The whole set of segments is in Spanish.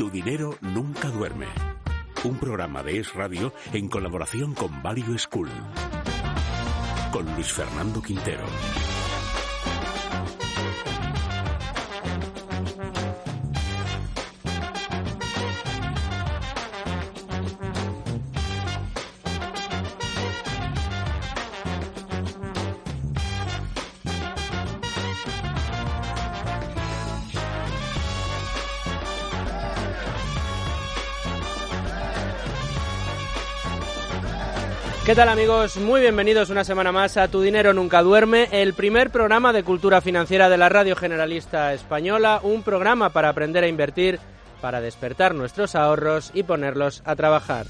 Tu dinero nunca duerme. Un programa de Es Radio en colaboración con Value School. Con Luis Fernando Quintero. ¿Qué tal amigos? Muy bienvenidos una semana más a Tu Dinero Nunca Duerme, el primer programa de cultura financiera de la Radio Generalista Española, un programa para aprender a invertir, para despertar nuestros ahorros y ponerlos a trabajar.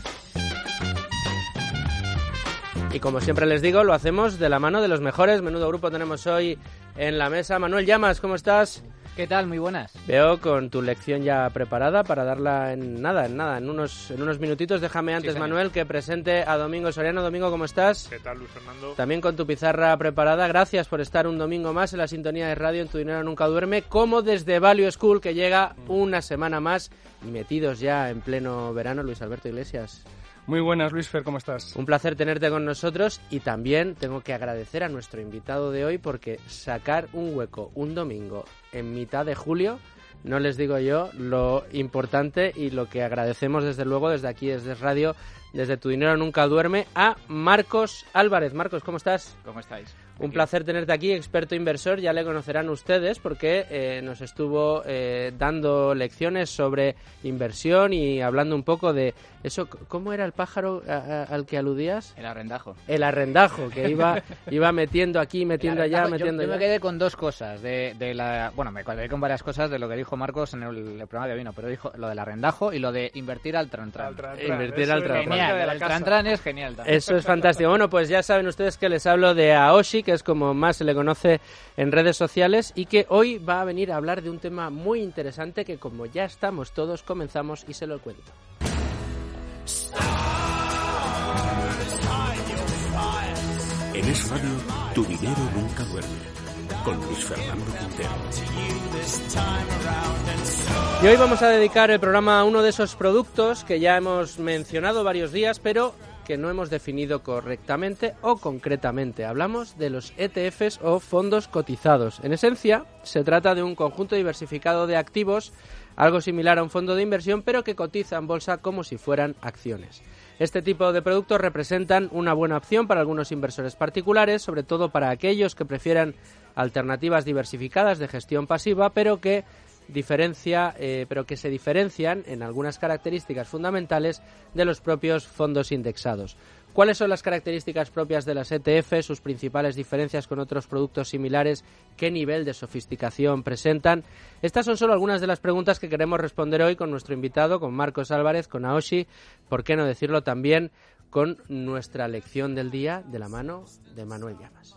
Y como siempre les digo, lo hacemos de la mano de los mejores. Menudo grupo tenemos hoy en la mesa. Manuel Llamas, ¿cómo estás? ¿Qué tal? Muy buenas. Veo con tu lección ya preparada para darla en nada, en nada, en unos, en unos minutitos. Déjame antes. Manuel, que presente a Domingo Soriano. Domingo, ¿cómo estás? ¿Qué tal, Luis Fernando? También con tu pizarra preparada. Gracias por estar un domingo más en la sintonía de radio en Tu Dinero Nunca Duerme, como desde Value School, que llega una semana más, metidos ya en pleno verano. Luis Alberto Iglesias, Muy buenas, Luis Fer, ¿cómo estás? un placer tenerte con nosotros y también tengo que agradecer a nuestro invitado de hoy porque sacar un hueco un domingo en mitad de julio, no les digo yo lo importante y lo que agradecemos desde luego desde aquí, desde Radio, desde Tu Dinero Nunca Duerme, a Marcos Álvarez. Marcos, ¿cómo estás? ¿Cómo estáis? Un placer tenerte aquí, experto inversor, ya le conocerán ustedes porque eh, nos estuvo eh, dando lecciones sobre inversión y hablando un poco de eso. ¿Cómo era el pájaro a- a- al que aludías? El arrendajo. El arrendajo, que iba, iba metiendo aquí, metiendo allá, Yo- metiendo yo, me allá. quedé con dos cosas. De, de la, bueno, me quedé con varias cosas de lo que dijo Marcos en el, el programa de vino, pero dijo lo del arrendajo y lo de invertir al tran tran. Invertir al tran-tran. Genial, el tran tran es genial. también. Eso es fantástico. Bueno, pues ya saben ustedes que les hablo de Aoshi, que es como más se le conoce en redes sociales, y que hoy va a venir a hablar de un tema muy interesante que como ya estamos todos, comenzamos y se lo cuento. En Es Radio, Tu dinero nunca duerme. Con Luis Fernando Quintero. Y hoy vamos a dedicar el programa a uno de esos productos que ya hemos mencionado varios días, pero que no hemos definido correctamente o concretamente. Hablamos de los ETFs o fondos cotizados. En esencia, se trata de un conjunto diversificado de activos, algo similar a un fondo de inversión, pero que cotiza en bolsa como si fueran acciones. Este tipo de productos representan una buena opción para algunos inversores particulares, sobre todo para aquellos que prefieran alternativas diversificadas de gestión pasiva, pero que diferencia, eh, pero que se diferencian en algunas características fundamentales de los propios fondos indexados. ¿Cuáles son las características propias de las ETF, sus principales diferencias con otros productos similares, qué nivel de sofisticación presentan? Estas son solo algunas de las preguntas que queremos responder hoy con nuestro invitado, con Marcos Álvarez, con Aoshi, por qué no decirlo también con nuestra lección del día de la mano de Manuel Llamas.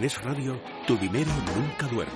En Es Radio, Tu dinero nunca duerme.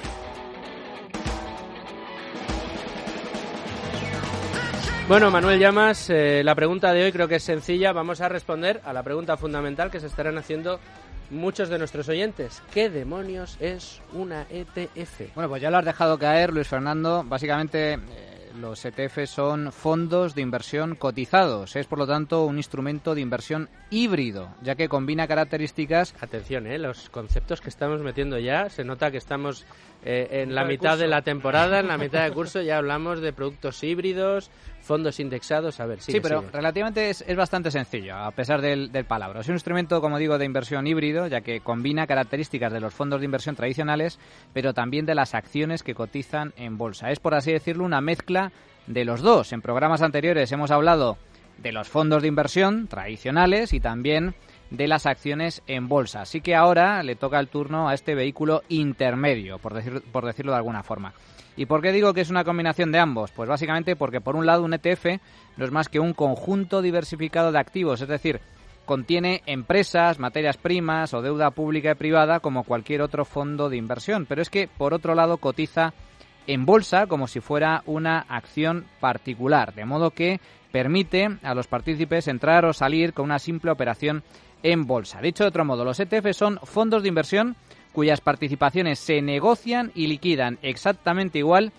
Bueno, Manuel Llamas, eh, la pregunta de hoy creo que es sencilla. Vamos a responder a la pregunta fundamental que se estarán haciendo muchos de nuestros oyentes. ¿Qué demonios es una ETF? Bueno, pues ya lo has dejado caer, Luis Fernando. Básicamente, eh, los ETF son fondos de inversión cotizados. Es, por lo tanto, un instrumento de inversión híbrido, ya que combina características Atención, eh, los conceptos que estamos metiendo ya, se nota que estamos eh, en la Mitad de la temporada, en la mitad del curso ya hablamos de productos híbridos, fondos indexados. A ver, Sí, sigue, pero sigue. relativamente es, es bastante sencillo, a pesar del, del palabra. Es un instrumento, como digo, de inversión híbrido, ya que combina características de los fondos de inversión tradicionales, pero también de las acciones que cotizan en bolsa. Es, por así decirlo, una mezcla de los dos. En programas anteriores hemos hablado de los fondos de inversión tradicionales y también de las acciones en bolsa. Así que ahora le toca el turno a este vehículo intermedio, por, decir, por decirlo de alguna forma. ¿Y por qué digo que es una combinación de ambos? Pues básicamente porque por un lado un ETF no es más que un conjunto diversificado de activos, es decir, contiene empresas, materias primas o deuda pública y privada como cualquier otro fondo de inversión, pero es que por otro lado cotiza en bolsa como si fuera una acción particular, de modo que permite a los partícipes entrar o salir con una simple operación en bolsa. Dicho de otro modo, los ETF son fondos de inversión cuyas participaciones se negocian y liquidan exactamente igual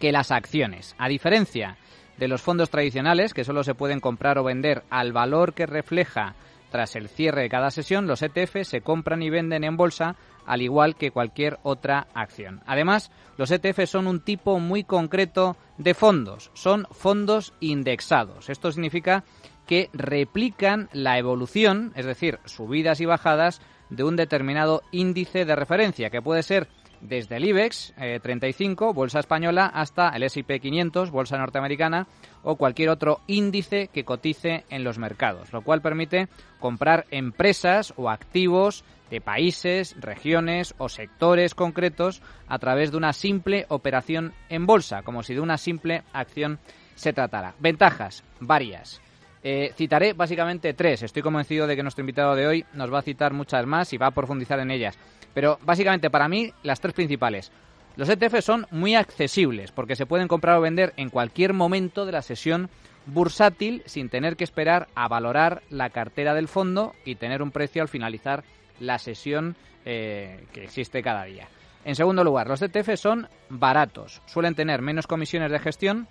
que las acciones. A diferencia de los fondos tradicionales, que solo se pueden comprar o vender al valor que refleja tras el cierre de cada sesión, los ETF se compran y venden en bolsa al igual que cualquier otra acción. Además, los ETF son un tipo muy concreto de fondos, son fondos indexados. Esto significa que replican la evolución, es decir, subidas y bajadas de un determinado índice de referencia, que puede ser desde el IBEX 35, eh, bolsa española, hasta el S&P 500, bolsa norteamericana, o cualquier otro índice que cotice en los mercados, lo cual permite comprar empresas o activos de países, regiones o sectores concretos a través de una simple operación en bolsa, como si de una simple acción se tratara. Ventajas, varias. Eh, citaré básicamente tres. Estoy convencido de que nuestro invitado de hoy nos va a citar muchas más y va a profundizar en ellas. Pero básicamente para mí las tres principales. Los ETF son muy accesibles porque se pueden comprar o vender en cualquier momento de la sesión bursátil sin tener que esperar a valorar la cartera del fondo y tener un precio al finalizar la sesión eh, que existe cada día. En segundo lugar, los ETF son baratos, suelen tener menos comisiones de gestión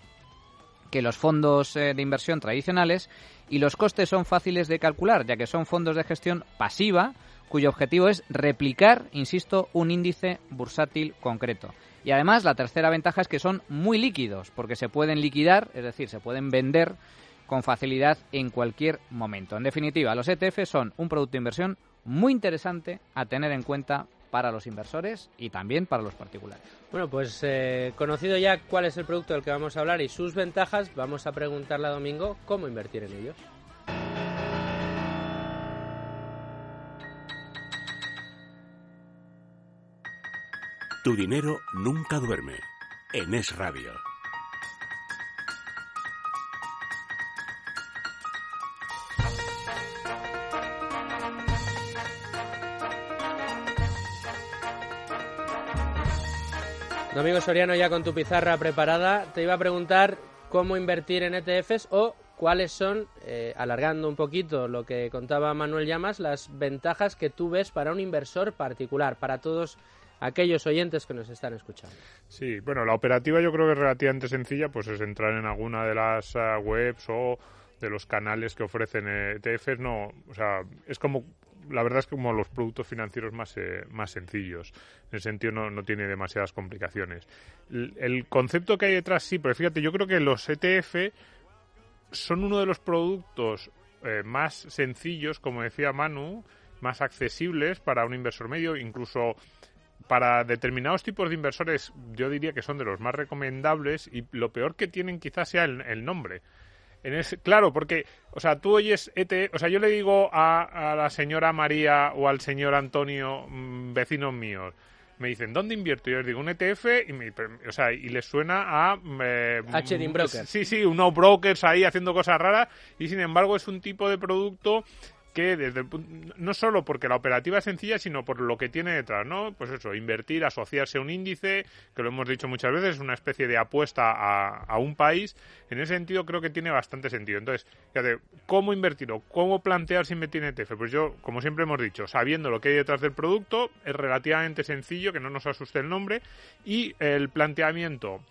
que los fondos eh, de inversión tradicionales y los costes son fáciles de calcular, ya que son fondos de gestión pasiva cuyo objetivo es replicar, insisto, un índice bursátil concreto. Y además la tercera ventaja es que son muy líquidos, porque se pueden liquidar, es decir, se pueden vender con facilidad en cualquier momento. En definitiva, los ETF son un producto de inversión muy interesante a tener en cuenta para los inversores y también para los particulares. Bueno, pues eh, conocido ya cuál es el producto del que vamos a hablar y sus ventajas, vamos a preguntarle a Domingo cómo invertir en ellos. Tu dinero nunca duerme. En Es Radio. Domingo Soriano, ya con tu pizarra preparada, te iba a preguntar cómo invertir en ETFs o cuáles son, eh, alargando un poquito lo que contaba Manuel Llamas, las ventajas que tú ves para un inversor particular, para todos aquellos oyentes que nos están escuchando. Sí, bueno, la operativa yo creo que es relativamente sencilla, pues es entrar en alguna de las eh, webs o de los canales que ofrecen ETFs, no, o sea, es como la verdad es que como los productos financieros más, eh, más sencillos. En ese sentido no, no tiene demasiadas complicaciones. El, concepto que hay detrás sí, pero fíjate, yo creo que los ETF son uno de los productos eh, más sencillos, como decía Manu, más accesibles para un inversor medio, incluso para determinados tipos de inversores yo diría que son de los más recomendables y lo peor que tienen quizás sea el nombre claro, porque, o sea, tú oyes ET, o sea, yo le digo a, la señora María o al señor Antonio, mm, vecinos míos, me dicen, ¿dónde invierto? Yo les digo, un ETF, y, me, o sea, y les suena a... Eh, Brokers. Sí, sí, unos brokers ahí haciendo cosas raras, y sin embargo es un tipo de producto que desde no solo porque la operativa es sencilla, sino por lo que tiene detrás, ¿no? Pues eso, invertir, asociarse a un índice, que lo hemos dicho muchas veces, es una especie de apuesta a, un país. En ese sentido creo que tiene bastante sentido. Entonces, fíjate, ¿cómo invertir o cómo plantearse invertir en ETF? Pues yo, como siempre hemos dicho, sabiendo lo que hay detrás del producto, es relativamente sencillo, que no nos asuste el nombre, y el planteamiento.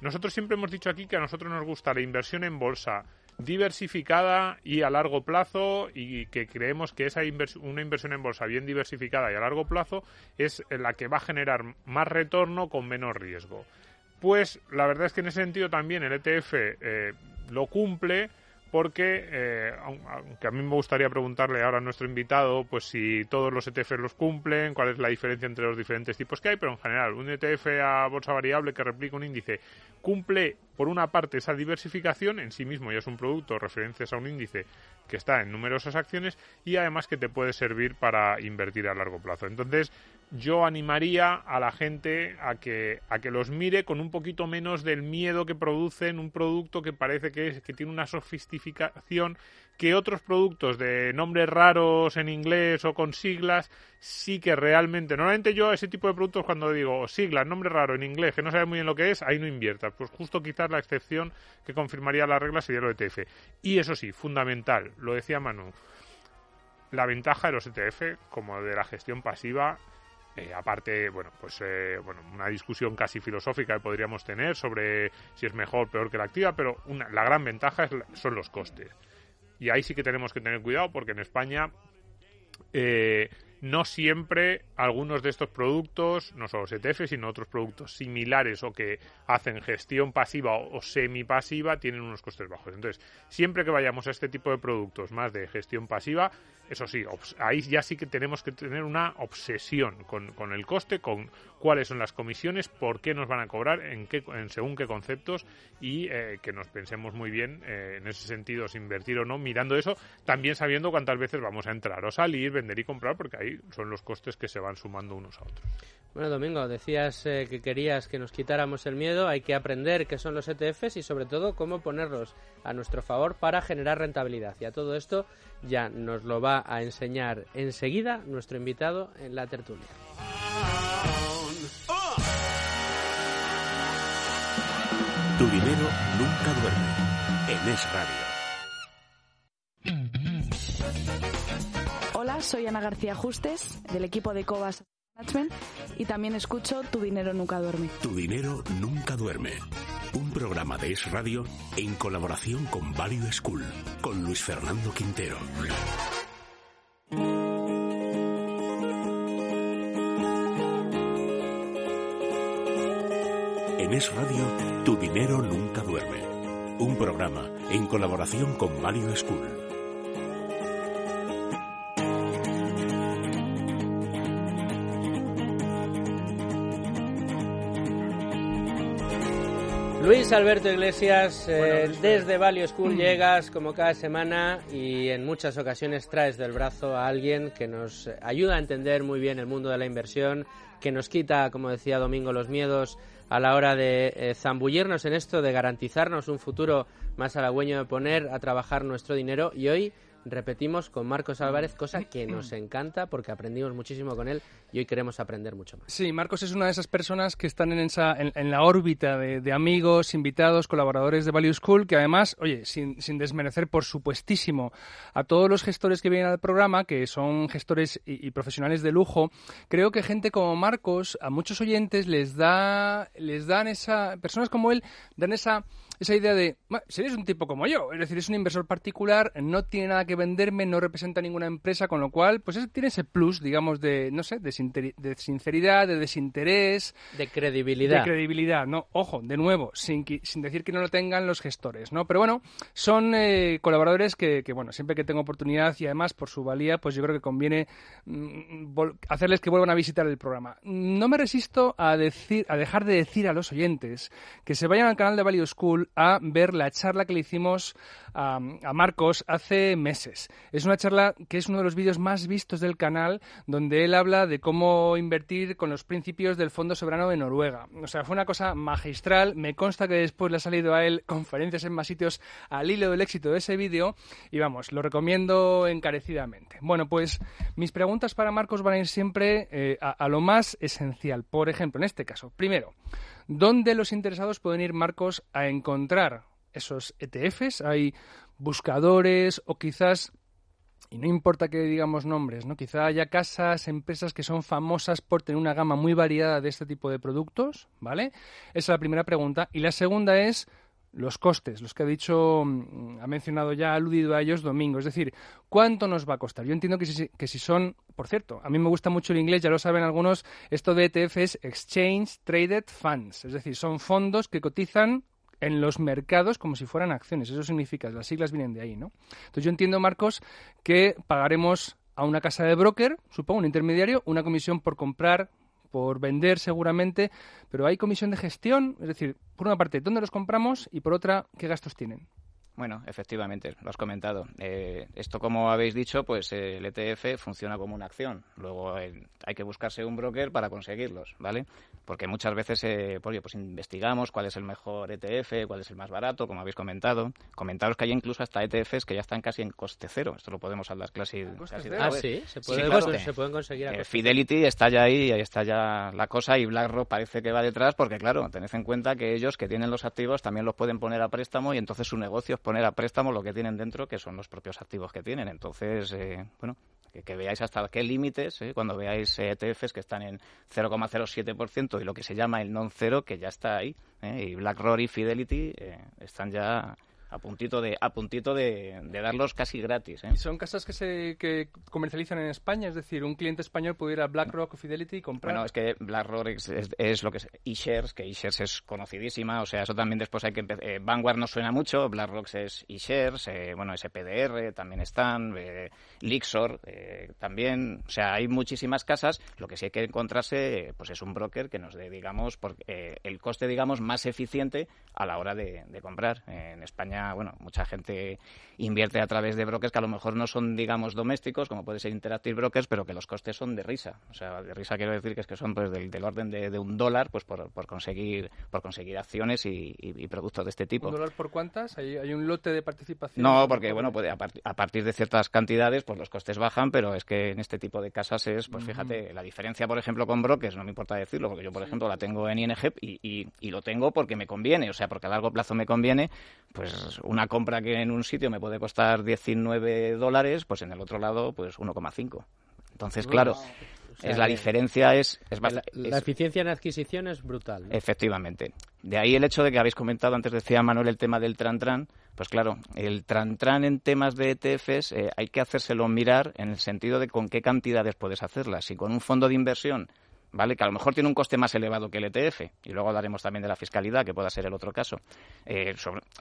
Nosotros siempre hemos dicho aquí que a nosotros nos gusta la inversión en bolsa, diversificada y a largo plazo y que creemos que esa una inversión en bolsa bien diversificada y a largo plazo es la que va a generar más retorno con menos riesgo. Pues la verdad es que en ese sentido también el ETF eh, lo cumple porque eh, aunque a mí me gustaría preguntarle ahora a nuestro invitado pues si todos los ETFs los cumplen, cuál es la diferencia entre los diferentes tipos que hay, pero en general un ETF a bolsa variable que replica un índice cumple por una parte esa diversificación en sí mismo ya es un producto referencias a un índice que está en numerosas acciones y además que te puede servir para invertir a largo plazo. Entonces, yo animaría a la gente a que, a que los mire con un poquito menos del miedo que producen un producto que parece que, es, que tiene una sofisticación que otros productos de nombres raros en inglés o con siglas sí que realmente normalmente yo ese tipo de productos cuando digo siglas nombre raro en inglés que no sabe muy bien lo que es ahí no inviertas. Pues justo quizás la excepción que confirmaría la regla sería el ETF y eso sí fundamental lo decía Manu la ventaja de los ETF como de la gestión pasiva eh, aparte, bueno, pues eh, bueno, una discusión casi filosófica que podríamos tener sobre si es mejor o peor que la activa, pero la gran ventaja son los costes. Y ahí sí que tenemos que tener cuidado porque en España eh, no siempre algunos de estos productos, no solo ETF, sino otros productos similares o que hacen gestión pasiva o, semipasiva, tienen unos costes bajos. Entonces, siempre que vayamos a este tipo de productos más de gestión pasiva, eso sí, ahí ya sí que tenemos que tener una obsesión con, con, el coste, con cuáles son las comisiones, por qué nos van a cobrar, en, qué, en según qué conceptos y eh, que nos pensemos muy bien eh, en ese sentido, si invertir o no, mirando eso, también sabiendo cuántas veces vamos a entrar o salir, vender y comprar, porque ahí son los costes que se van sumando unos a otros. Bueno, Domingo, decías eh, que querías que nos quitáramos el miedo, hay que aprender qué son los ETFs y sobre todo cómo ponerlos a nuestro favor para generar rentabilidad. Y a todo esto ya nos lo va a enseñar enseguida nuestro invitado en la tertulia. Tu dinero nunca duerme en Es Radio. Hola, soy Ana García Justes, del equipo de Cobas Y también escucho Tu dinero nunca duerme. Tu dinero nunca duerme. Un programa de Es Radio en colaboración con Value School, con Luis Fernando Quintero. En Es Radio, Tu dinero nunca duerme. Un programa en colaboración con Value School. Luis Alberto Iglesias, eh, desde Value School llegas como cada semana y en muchas ocasiones traes del brazo a alguien que nos ayuda a entender muy bien el mundo de la inversión, que nos quita, como decía Domingo, los miedos a la hora de eh, zambullirnos en esto, de garantizarnos un futuro más halagüeño de poner a trabajar nuestro dinero. Y hoy repetimos con Marcos Álvarez, cosa que nos encanta porque aprendimos muchísimo con él y hoy queremos aprender mucho más. Sí, Marcos es una de esas personas que están en, esa, en, la órbita de, amigos, invitados, colaboradores de Value School, que además, oye, sin, sin, desmerecer por supuestísimo a todos los gestores que vienen al programa, que son gestores y, y, profesionales de lujo, creo que gente como Marcos, a muchos oyentes les da, les dan esa, personas como él, dan esa esa idea de, si eres un tipo como yo, es decir, es un inversor particular, no tiene nada que venderme, no representa ninguna empresa, con lo cual, pues tiene ese plus, digamos, de, no sé, de, sinceridad, de desinterés. De credibilidad. De credibilidad, no, ojo, de nuevo, sin, sin decir que no lo tengan los gestores, ¿no? Pero bueno, son eh, colaboradores que, que, bueno, siempre que tengo oportunidad y además por su valía, pues yo creo que conviene mm, hacerles que vuelvan a visitar el programa. No me resisto a, decir, a dejar de decir a los oyentes que se vayan al canal de Value School a ver la charla que le hicimos a, Marcos hace meses. Es una charla que es uno de los vídeos más vistos del canal, donde él habla de cómo invertir con los principios del Fondo Soberano de Noruega. O sea, fue una cosa magistral. Me consta que después le ha salido a él conferencias en más sitios al hilo del éxito de ese vídeo. Y vamos, lo recomiendo encarecidamente. Bueno, pues mis preguntas para Marcos van a ir siempre eh, a lo más esencial. Por ejemplo, en este caso, primero, ¿Dónde los interesados pueden ir, Marcos, a encontrar esos ETFs? ¿Hay buscadores o quizás y no importa que digamos nombres, ¿no? Quizá haya casas, empresas que son famosas por tener una gama muy variada de este tipo de productos, ¿vale? Esa es la primera pregunta. Y la segunda es, los costes, los que ha dicho, mm, ha mencionado ya, ha aludido a ellos Domingo. Es decir, ¿cuánto nos va a costar? Yo entiendo que si, que si son, por cierto, a mí me gusta mucho el inglés, ya lo saben algunos, esto de ETF es Exchange Traded Funds, es decir, son fondos que cotizan en los mercados como si fueran acciones. Eso significa, las siglas vienen de ahí, ¿no? Entonces yo entiendo, Marcos, que pagaremos a una casa de broker, supongo, un intermediario, una comisión por comprar, por vender seguramente, pero hay comisión de gestión, es decir, por una parte, ¿dónde los compramos? Y por otra, ¿qué gastos tienen? Bueno, efectivamente, lo has comentado. Eh, esto, como habéis dicho, pues eh, el ETF funciona como una acción. Luego eh, hay que buscarse un broker para conseguirlos, ¿vale? Porque muchas veces, pues, pues, investigamos cuál es el mejor ETF, cuál es el más barato, como habéis comentado. Comentaros que hay incluso hasta ETFs que ya están casi en coste cero. Esto lo podemos hablar casi, casi Ah, sí, se, pueden conseguir. A Fidelity está ya ahí, ahí está ya la cosa y BlackRock parece que va detrás porque, claro, tened en cuenta que ellos que tienen los activos también los pueden poner a préstamo y entonces su negocio poner a préstamo lo que tienen dentro, que son los propios activos que tienen. Entonces, eh, bueno, que, veáis hasta qué límites, eh, cuando veáis ETFs que están en 0,07% y lo que se llama el non-cero, que ya está ahí. Eh, y BlackRock y Fidelity están ya a puntito de a puntito de, darlos casi gratis. ¿eh? ¿Son casas que se que comercializan en España? Es decir, un cliente español puede ir a BlackRock o Fidelity y comprar. Bueno, es que BlackRock es, lo que es eShares, que eShares es conocidísima, o sea, eso también después hay que empezar. Eh, Vanguard no suena mucho, BlackRock es eShares, eh, bueno, SPDR también están, eh, Lixor eh, también, o sea, hay muchísimas casas. Lo que sí hay que encontrarse, pues es un broker que nos dé, digamos, por, el coste, digamos, más eficiente a la hora de comprar. en España bueno, mucha gente invierte a través de brokers que a lo mejor no son, digamos, domésticos, como puede ser Interactive Brokers, pero que los costes son de risa. O sea, de risa quiero decir que es que son pues del, orden de, un dólar, pues por, conseguir por conseguir acciones y, productos de este tipo. ¿Un dólar por cuántas? ¿Hay, un lote de participación? No, porque bueno, puede, a, partir de ciertas cantidades, pues los costes bajan, pero es que en este tipo de casas es, pues fíjate, la diferencia, por ejemplo, con brokers, no me importa decirlo, porque yo, por ejemplo, la tengo en ING y, y lo tengo porque me conviene, o sea, porque a largo plazo me conviene, pues una compra que en un sitio me puede costar 19 dólares, pues en el otro lado, pues 1,5. Entonces, claro, es la diferencia es, es la, eficiencia en adquisición es brutal. Efectivamente. De ahí el hecho de que habéis comentado antes decía Manuel el tema del tran tran, pues claro, el tran tran en temas de ETFs eh, hay que hacérselo mirar en el sentido de con qué cantidades puedes hacerlas. Si con un fondo de inversión ¿vale? Que a lo mejor tiene un coste más elevado que el ETF, y luego hablaremos también de la fiscalidad, que pueda ser el otro caso. Eh,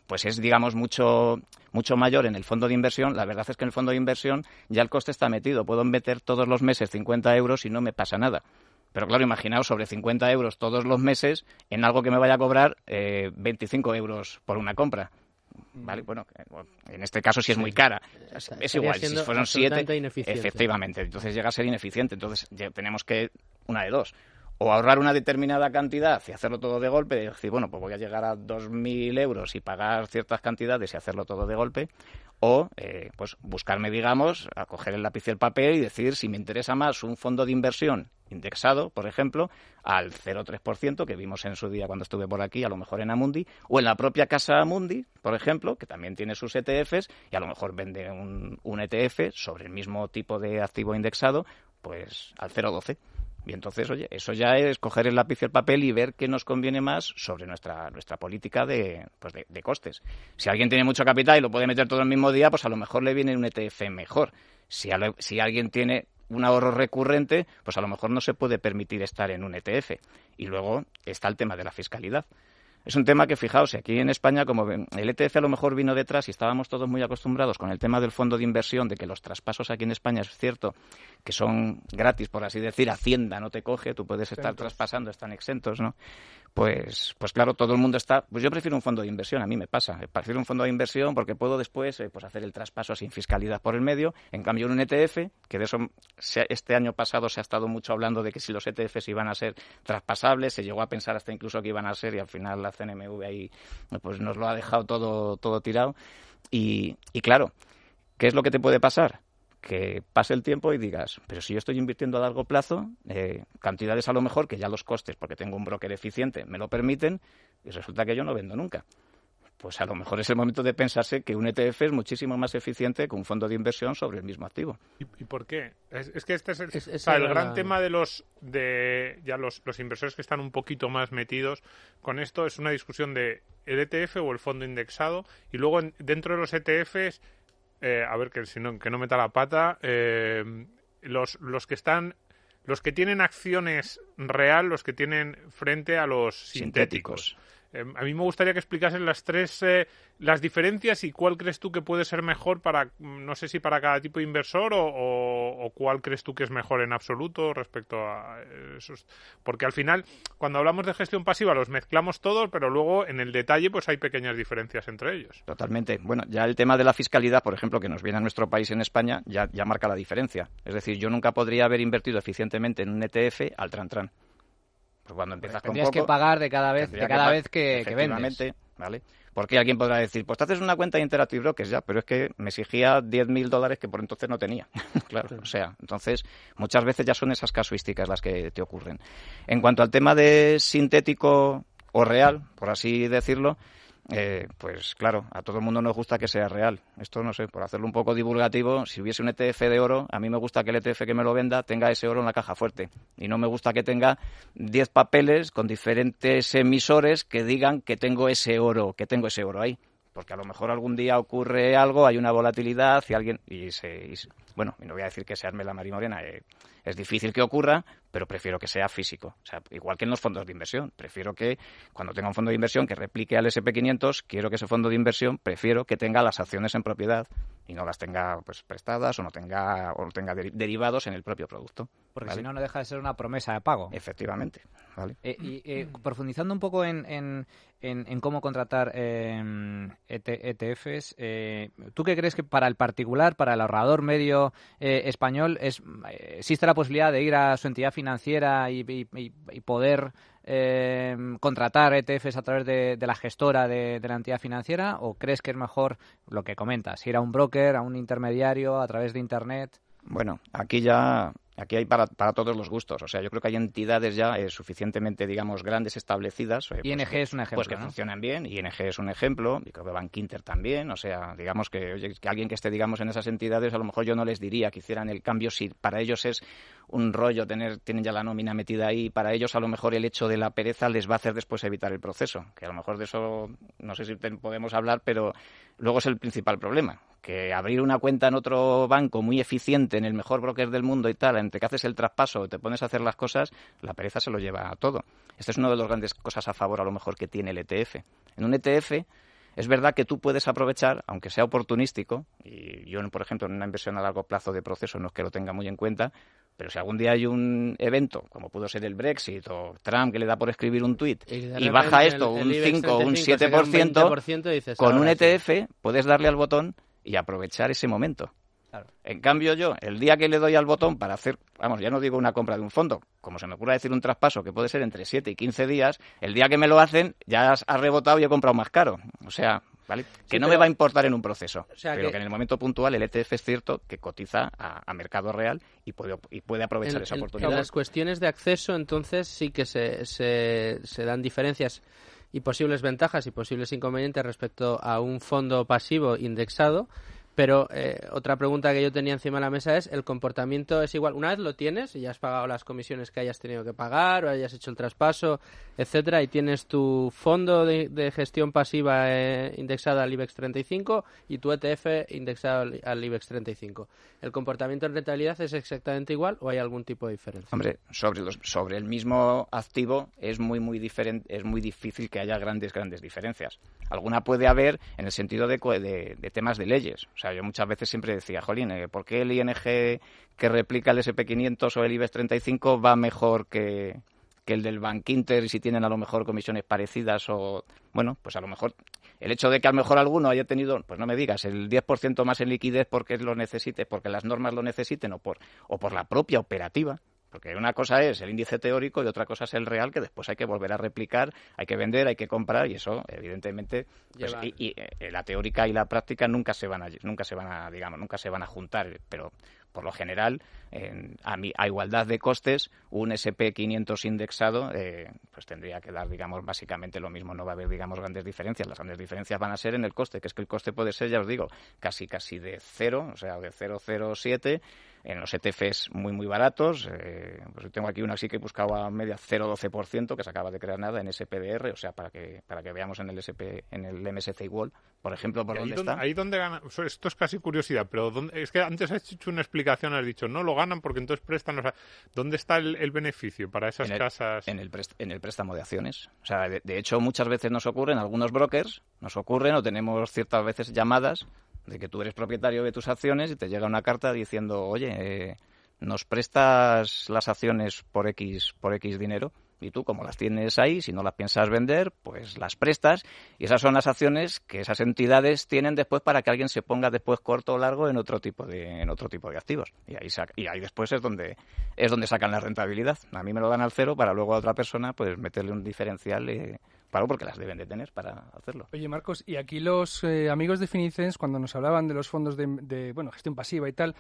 pues es, digamos, mucho, mucho mayor en el fondo de inversión. La verdad es que en el fondo de inversión ya el coste está metido. Puedo meter todos los meses 50 euros y no me pasa nada. Pero claro, imaginaos sobre 50 euros todos los meses en algo que me vaya a cobrar eh, 25 euros por una compra. ¿Vale? Bueno, en este caso sí es muy cara. Es, igual, si fueron siete, efectivamente, entonces llega a ser ineficiente. Entonces tenemos que una de dos. O ahorrar una determinada cantidad y hacerlo todo de golpe, y decir, bueno, pues voy a llegar a 2.000 euros y pagar ciertas cantidades y hacerlo todo de golpe, o eh, pues buscarme, digamos, a coger el lápiz y el papel y decir si me interesa más un fondo de inversión indexado, por ejemplo, al 0,3% que vimos en su día cuando estuve por aquí, a lo mejor en Amundi, o en la propia casa Amundi, por ejemplo, que también tiene sus ETFs y a lo mejor vende un, un ETF sobre el mismo tipo de activo indexado, pues al 0,12%. Y entonces, oye, eso ya es coger el lápiz y el papel y ver qué nos conviene más sobre nuestra, nuestra política de, pues de, costes. Si alguien tiene mucho capital y lo puede meter todo el mismo día, pues a lo mejor le viene un ETF mejor. Si, si alguien tiene un ahorro recurrente, pues a lo mejor no se puede permitir estar en un ETF. Y luego está el tema de la fiscalidad. Es un tema que, fijaos, aquí en España, como el ETF a lo mejor vino detrás y estábamos todos muy acostumbrados con el tema del fondo de inversión, de que los traspasos aquí en España es cierto que son gratis, por así decir, Hacienda no te coge, tú puedes estar traspasando, están exentos, ¿no? Pues, pues claro, todo el mundo está. Pues yo prefiero un fondo de inversión, a mí me pasa. Prefiero un fondo de inversión porque puedo después eh, pues hacer el traspaso sin fiscalidad por el medio. En cambio, en un ETF, que de eso este año pasado se ha estado mucho hablando de que si los ETFs iban a ser traspasables, se llegó a pensar hasta incluso que iban a ser y al final la CNMV ahí pues nos lo ha dejado todo, todo tirado. Y, y claro, ¿qué es lo que te puede pasar? Que pase el tiempo y digas, pero si yo estoy invirtiendo a largo plazo, eh, cantidades a lo mejor que ya los costes, porque tengo un broker eficiente, me lo permiten, y resulta que yo no vendo nunca. Pues a lo mejor es el momento de pensarse que un ETF es muchísimo más eficiente que un fondo de inversión sobre el mismo activo. ¿Y, por qué? Es, que este es el, gran tema de los de ya los, los inversores que están un poquito más metidos con esto es una discusión de el ETF o el fondo indexado y luego dentro de los ETFs eh, a ver que si no, que no meta la pata, eh, los, los que están, los que tienen acciones real, los que tienen frente a los sintéticos. Eh, a mí me gustaría que explicases las tres, eh, las diferencias y cuál crees tú que puede ser mejor para, no sé si para cada tipo de inversor o, o, cuál crees tú que es mejor en absoluto respecto a esos. Porque al final, cuando hablamos de gestión pasiva, los mezclamos todos, pero luego en el detalle pues hay pequeñas diferencias entre ellos. Totalmente. Bueno, ya el tema de la fiscalidad, por ejemplo, que nos viene a nuestro país en España, ya, ya marca la diferencia. Es decir, yo nunca podría haber invertido eficientemente en un ETF al tran-tran. Pues cuando empiezas con poco, que pagar de cada vez, de cada que vez que, que vendes. ¿vale? Porque alguien podrá decir, pues te haces una cuenta de Interactive Brokers ya, pero es que me exigía 10.000 dólares que por entonces no tenía. claro, o sea, entonces muchas veces ya son esas casuísticas las que te ocurren. En cuanto al tema de sintético o real, por así decirlo, eh, pues claro, a todo el mundo nos gusta que sea real. Esto no sé, por hacerlo un poco divulgativo, si hubiese un ETF de oro, a mí me gusta que el ETF que me lo venda tenga ese oro en la caja fuerte. Y no me gusta que tenga 10 papeles con diferentes emisores que digan que tengo ese oro, que tengo ese oro ahí. Porque a lo mejor algún día ocurre algo, hay una volatilidad y alguien. Y se, bueno, y no voy a decir que se arme la marimorena, eh, es difícil que ocurra, pero prefiero que sea físico. O sea, igual que en los fondos de inversión. Prefiero que cuando tenga un fondo de inversión que replique al SP500, quiero que ese fondo de inversión, prefiero que tenga las acciones en propiedad y no las tenga pues prestadas o no tenga o tenga derivados en el propio producto. Porque si no, no deja de ser una promesa de pago. Efectivamente. ¿vale? Eh, y eh, profundizando un poco en, en, en, cómo contratar ETFs, eh, ¿tú qué crees que para el particular, para el ahorrador medio español, es, existe la posibilidad de ir a su entidad financiera y, poder contratar ETFs a través de, la gestora de, de, la entidad financiera o crees que es mejor lo que comentas, ir a un broker, a un intermediario, a través de Internet? Bueno, aquí ya Aquí hay para, para, todos los gustos. O sea, yo creo que hay entidades ya eh, suficientemente, digamos, grandes establecidas. Eh, ING pues, es un ejemplo. Pues que funcionan bien. ING es un ejemplo. Y creo que Bank Inter también. O sea, digamos que, que alguien que esté, digamos, en esas entidades, a lo mejor yo no les diría que hicieran el cambio si para ellos es un rollo tener, tienen ya la nómina metida ahí. Para ellos, a lo mejor, el hecho de la pereza les va a hacer después evitar el proceso. Que a lo mejor de eso no sé si podemos hablar, pero luego es el principal problema que abrir una cuenta en otro banco muy eficiente, en el mejor broker del mundo y tal, entre que haces el traspaso te pones a hacer las cosas, la pereza se lo lleva a todo. Esta es una de las grandes cosas a favor, a lo mejor, que tiene el ETF. En un ETF es verdad que tú puedes aprovechar, aunque sea oportunístico, y yo, por ejemplo, en una inversión a largo plazo de proceso no es que lo tenga muy en cuenta, pero si algún día hay un evento, como pudo ser el Brexit o Trump que le da por escribir un tuit y, baja esto un 5 o un 7%, con un ETF puedes darle al botón y aprovechar ese momento. En cambio yo, el día que le doy al botón para hacer, vamos, ya no digo una compra de un fondo, como se me ocurra decir un traspaso que puede ser entre 7 y 15 días, el día que me lo hacen ya has rebotado y he comprado más caro. O sea, ¿vale? que no me va a importar en un proceso, pero que... en el momento puntual el ETF es cierto que cotiza a, mercado real y puede, y puede aprovechar esa oportunidad. En las cuestiones de acceso, entonces, sí que se, se, se dan diferencias y posibles ventajas y posibles inconvenientes respecto a un fondo pasivo indexado pero eh, otra pregunta que yo tenía encima de la mesa es, ¿el comportamiento es igual? Una vez lo tienes y ya has pagado las comisiones que hayas tenido que pagar o hayas hecho el traspaso, etcétera, y tienes tu fondo de, gestión pasiva eh, indexado al IBEX 35 y tu ETF indexado al, IBEX 35. ¿El comportamiento en rentabilidad es exactamente igual o hay algún tipo de diferencia? Hombre, sobre, los, sobre el mismo activo es muy, muy diferente, es muy difícil que haya grandes, grandes diferencias. Alguna puede haber en el sentido de, de, de temas de leyes. Sea, yo muchas veces siempre decía, jolín, eh, ¿por qué el ING que replica el SP500 o el IBEX 35 va mejor que, el del Bank Inter y si tienen a lo mejor comisiones parecidas o bueno, pues a lo mejor el hecho de que a lo mejor alguno haya tenido, pues no me digas, el 10% más en liquidez porque lo necesite, porque las normas lo necesiten o por o por la propia operativa, porque una cosa es el índice teórico y otra cosa es el real, que después hay que volver a replicar, hay que vender, hay que comprar, y eso, evidentemente, pues, y, eh, la teórica y la práctica nunca se van a, nunca se van a, digamos, nunca se van a juntar, pero por lo general, a, a, igualdad de costes, un SP500 indexado eh, pues tendría que dar, digamos, básicamente lo mismo. No va a haber, digamos, grandes diferencias. Las grandes diferencias van a ser en el coste, que es que el coste puede ser, ya os digo, casi casi de cero, o sea, de 0,07 en los ETFs muy, muy baratos. Eh, pues tengo aquí una así que buscaba media 0,12%, que se acaba de crear nada en SPDR, o sea, para que, para que veamos en el, SP, en el MSCI World, por ejemplo, por dónde está. Ahí donde gana, esto es casi curiosidad, pero es que antes has hecho una explicación, has dicho, no, lo ganan porque entonces prestan. O sea, ¿dónde está el, beneficio para esas casas? En el, en el préstamo de acciones. O sea, de, de hecho, muchas veces nos ocurren, algunos brokers nos ocurren o tenemos ciertas veces llamadas de que tú eres propietario de tus acciones y te llega una carta diciendo, oye, eh, nos prestas las acciones por X, por X dinero y tú como las tienes ahí, si no las piensas vender, pues las prestas y esas son las acciones que esas entidades tienen después para que alguien se ponga después corto o largo en otro tipo de en otro tipo de activos y ahí y ahí después es donde es donde sacan la rentabilidad. A mí me lo dan al cero para luego a otra persona pues meterle un diferencial eh, Claro, porque las deben de tener para hacerlo. Oye, Marcos, y aquí los eh, amigos de Finicens, cuando nos hablaban de los fondos de, bueno, gestión pasiva y tal,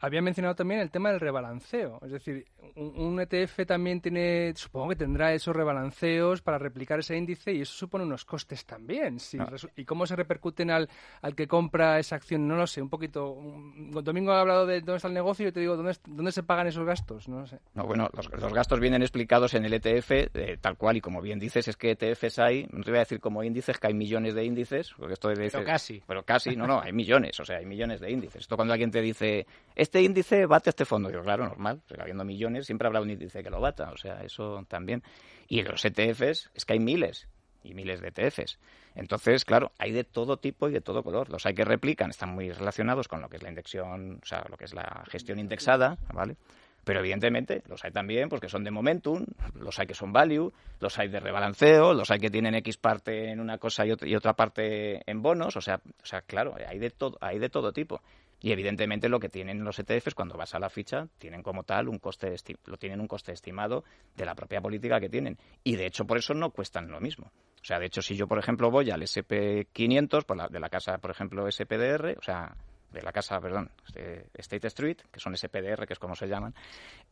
habían mencionado también el tema del rebalanceo. Es decir, un, ETF también tiene, supongo que tendrá esos rebalanceos para replicar ese índice y eso supone unos costes también. Ah. ¿Y cómo se repercuten al, al que compra esa acción? No lo sé, un poquito. Domingo ha hablado de dónde está el negocio y yo te digo, ¿dónde, dónde se pagan esos gastos? No sé. No, bueno, los, gastos vienen explicados en el ETF, eh, tal cual, y como bien dices, es que ETFs hay, no te voy a decir como índices, que hay millones de índices, porque esto de Pero casi. Pero casi, no, no, hay millones, o sea, hay millones de índices. Esto cuando alguien te dice, este índice bate este fondo. Yo, claro, normal, habiendo millones, siempre habrá un índice que lo bata, o sea, eso también. Y los ETFs, es que hay miles y miles de ETFs. Entonces, claro, hay de todo tipo y de todo color. Los hay que replican, están muy relacionados con lo que es la indexación, o sea, lo que es la gestión indexada, ¿vale? Pero evidentemente los hay también porque son de momentum, los hay que son value, los hay de rebalanceo, los hay que tienen X parte en una cosa y otra parte en bonos, o sea, o sea, claro, hay de todo, hay de todo tipo. Y evidentemente lo que tienen los ETFs cuando vas a la ficha tienen como tal un coste lo tienen un coste estimado de la propia política que tienen y de hecho por eso no cuestan lo mismo. O sea, de hecho si yo por ejemplo voy al SP500 por la, de la casa por ejemplo SPDR, o sea, de la casa, perdón, State Street, que son SPDR, que es como se llaman,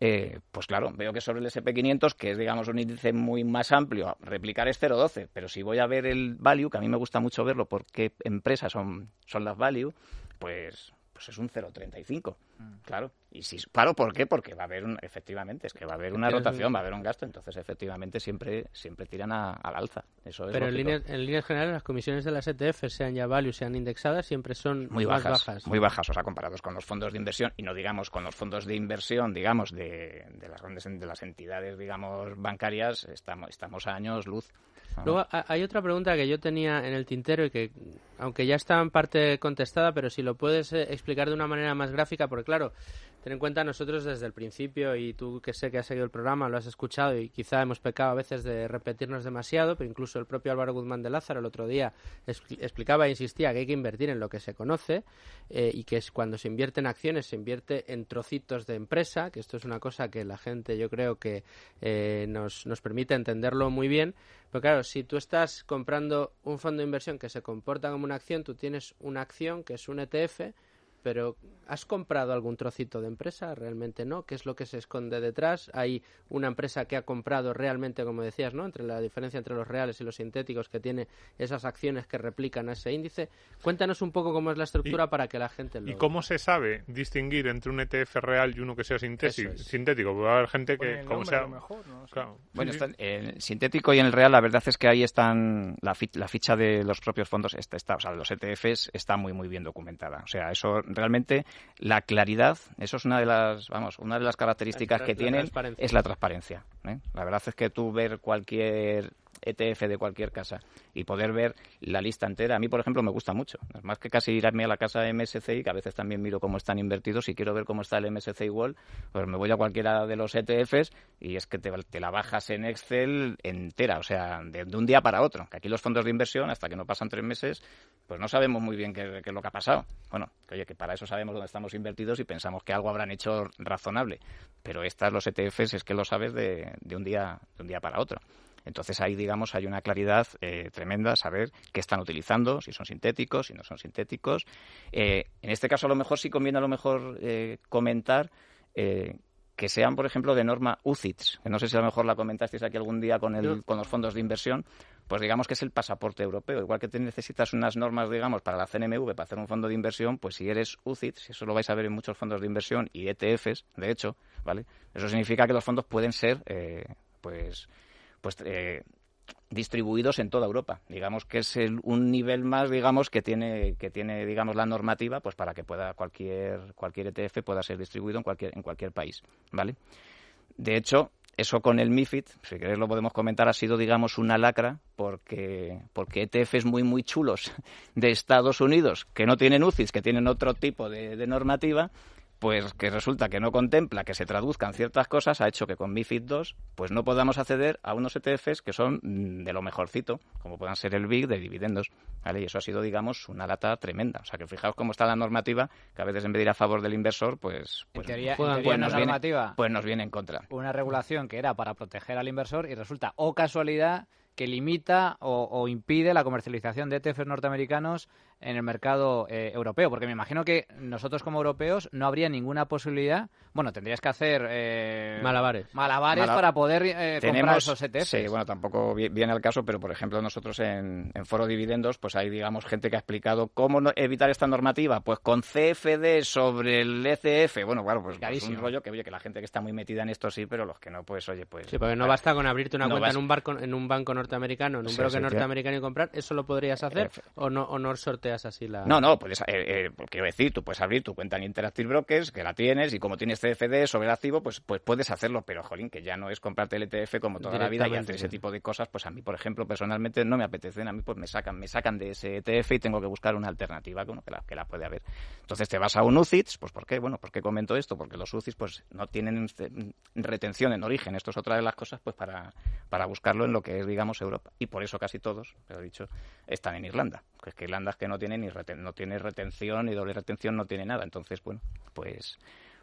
eh, pues claro, veo que sobre el SP500, que es, digamos, un índice muy más amplio, replicar es 0,12, pero si voy a ver el value, que a mí me gusta mucho verlo porque empresas son, son las value, pues pues es un 0,35. Mm. Claro. Y si, claro, ¿por qué? Porque va a haber, un, efectivamente, es que va a haber una rotación, va a haber un gasto, entonces efectivamente siempre siempre tiran al alza. Eso Pero en líneas, en líneas, generales las comisiones de las ETF, sean ya value, sean indexadas, siempre son muy bajas, Muy bajas, o sea, comparados con los fondos de inversión y no digamos con los fondos de inversión, digamos, de, de las grandes de las entidades, digamos, bancarias, estamos, estamos a años luz. Luego hay otra pregunta que yo tenía en el tintero y que, aunque ya está en parte contestada, pero si lo puedes eh, explicar de una manera más gráfica, porque claro, ten en cuenta nosotros desde el principio y tú que sé que has seguido el programa, lo has escuchado y quizá hemos pecado a veces de repetirnos demasiado, pero incluso el propio Álvaro Guzmán de Lázaro el otro día explicaba e insistía que hay que invertir en lo que se conoce eh, y que es cuando se invierte en acciones se invierte en trocitos de empresa, que esto es una cosa que la gente yo creo que eh, nos, nos permite entenderlo muy bien, pero claro, si tú estás comprando un fondo de inversión que se comporta como una acción, tú tienes una acción que es un ETF, pero ¿has comprado algún trocito de empresa? Realmente no. ¿Qué es lo que se esconde detrás? Hay una empresa que ha comprado realmente, como decías, ¿no? Entre la diferencia entre los reales y los sintéticos que tiene esas acciones que replican a ese índice. Cuéntanos un poco cómo es la estructura para que la gente lo ¿Y cómo se sabe distinguir entre un ETF real y uno que sea sintético? Puede haber gente que, como sea... Bueno, el sintético y en el real, la verdad es que ahí están... La, ficha de los propios fondos, está, está, o sea, de los ETFs, está muy, muy bien documentada. O sea, eso realmente la claridad, eso es una de las, vamos, una de las características que tienen es la transparencia. ¿eh? La verdad es que tú ver cualquier ETF de cualquier casa y poder ver la lista entera. A mí, por ejemplo, me gusta mucho. Es más que casi irme a la casa MSCI, que a veces también miro cómo están invertidos y quiero ver cómo está el MSCI World, pues me voy a cualquiera de los ETFs y es que te, la bajas en Excel entera, o sea, de, un día para otro. Que aquí los fondos de inversión, hasta que no pasan tres meses, pues no sabemos muy bien qué, es lo que ha pasado. Bueno, que, oye, que para eso sabemos dónde estamos invertidos y pensamos que algo habrán hecho razonable. Pero estas, los ETFs, es que lo sabes de, de un, día, de un día para otro. Entonces ahí, digamos, hay una claridad eh, tremenda saber qué están utilizando, si son sintéticos, si no son sintéticos. Eh, en este caso, a lo mejor sí conviene a lo mejor eh, comentar que sean, por ejemplo, de norma UCITS, que no sé si a lo mejor la comentasteis aquí algún día con, el, con los fondos de inversión, pues digamos que es el pasaporte europeo. Igual que te necesitas unas normas, digamos, para la CNMV, para hacer un fondo de inversión, pues si eres UCITS, si eso lo vais a ver en muchos fondos de inversión y ETFs, de hecho, ¿vale? Eso significa que los fondos pueden ser, pues, pues eh, distribuidos en toda Europa. Digamos que es el, un nivel más, digamos, que tiene, que tiene, digamos, la normativa, pues para que pueda cualquier, cualquier ETF pueda ser distribuido en cualquier, en cualquier país, ¿vale? De hecho, eso con el MIFID, si queréis lo podemos comentar, ha sido, digamos, una lacra porque, porque ETFs muy, muy chulos de Estados Unidos, que no tienen UCITS, que tienen otro tipo de, de normativa, pues que resulta que no contempla que se traduzcan ciertas cosas, ha hecho que con MIFID 2 pues no podamos acceder a unos ETFs que son mm, de lo mejorcito, como puedan ser el BIG de dividendos. ¿vale? Y eso ha sido, digamos, una lata tremenda. O sea, que fijaos cómo está la normativa, que a veces en vez de ir a favor del inversor, pues, pues, en teoría, en pues teoría nos una viene, pues nos viene en contra. una regulación que era para proteger al inversor y resulta, o casualidad, que limita o, o impide la comercialización de ETFs norteamericanos en el mercado eh, europeo, porque me imagino que nosotros como europeos no habría ninguna posibilidad, bueno, tendrías que hacer eh, Malabares. malabares Mala- para poder eh, comprar Tenemos, esos ETFs. sí, bueno, tampoco vi- viene al caso, pero por ejemplo nosotros en, en Foro Dividendos, pues hay, digamos, gente que ha explicado cómo no- evitar esta normativa, pues con CFD sobre el ECF, bueno, claro, pues, pues un rollo que, oye, que la gente que está muy metida en esto sí, pero los que no, pues, oye, pues... Sí, porque no basta con abrirte una No cuenta en un, barco, en un banco norteamericano, en un Sí, broker sí, norteamericano y comprar, ¿eso lo podrías hacer? ¿O no, o no sorteas así la...? No, no, puedes, eh, eh, quiero decir, tú puedes abrir tu cuenta en Interactive Brokers, que la tienes, y como tienes CFD sobre el activo, pues, pues puedes hacerlo, pero, jolín, que ya no es comprarte el ETF como toda la vida y hacer ese tipo de cosas, pues a mí, por ejemplo, personalmente no me apetecen, a mí pues me sacan, me sacan de ese ETF y tengo que buscar una alternativa que, la, que la puede haber. Entonces te vas a un UCITS, pues ¿por qué? Bueno, ¿por qué comento esto? Porque los UCITS pues no tienen retención en origen, esto es otra de las cosas pues para, para buscarlo en lo que es, digamos, Europa. Y por eso casi todos, lo he dicho, están en Irlanda. Que es que Irlanda es que no tiene ni reten- no tiene retención, ni doble retención, no tiene nada. Entonces, bueno, pues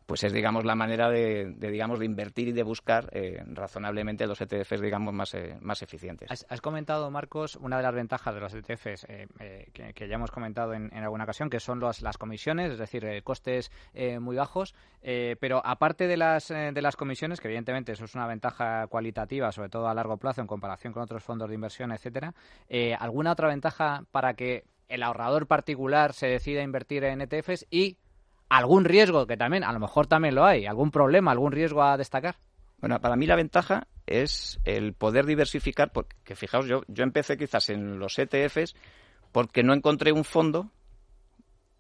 pues es digamos la manera de, de, digamos de invertir y de buscar eh, razonablemente los ETFs digamos más eh, más eficientes. Has, comentado, Marcos, una de las ventajas de los ETFs eh, eh, que, ya hemos comentado en, alguna ocasión, que son los- las comisiones, es decir, costes muy bajos. pero aparte de las, de las comisiones, que evidentemente eso es una ventaja cualitativa, sobre todo a largo plazo en comparación con otros fondos de inversión, etcétera, ¿alguna otra ventaja para que el ahorrador particular se decida a invertir en ETFs y algún riesgo, que también, a lo mejor también lo hay, algún problema, algún riesgo a destacar? Bueno, para mí la ventaja es el poder diversificar, porque fijaos, yo, yo empecé quizás en los ETFs porque no encontré un fondo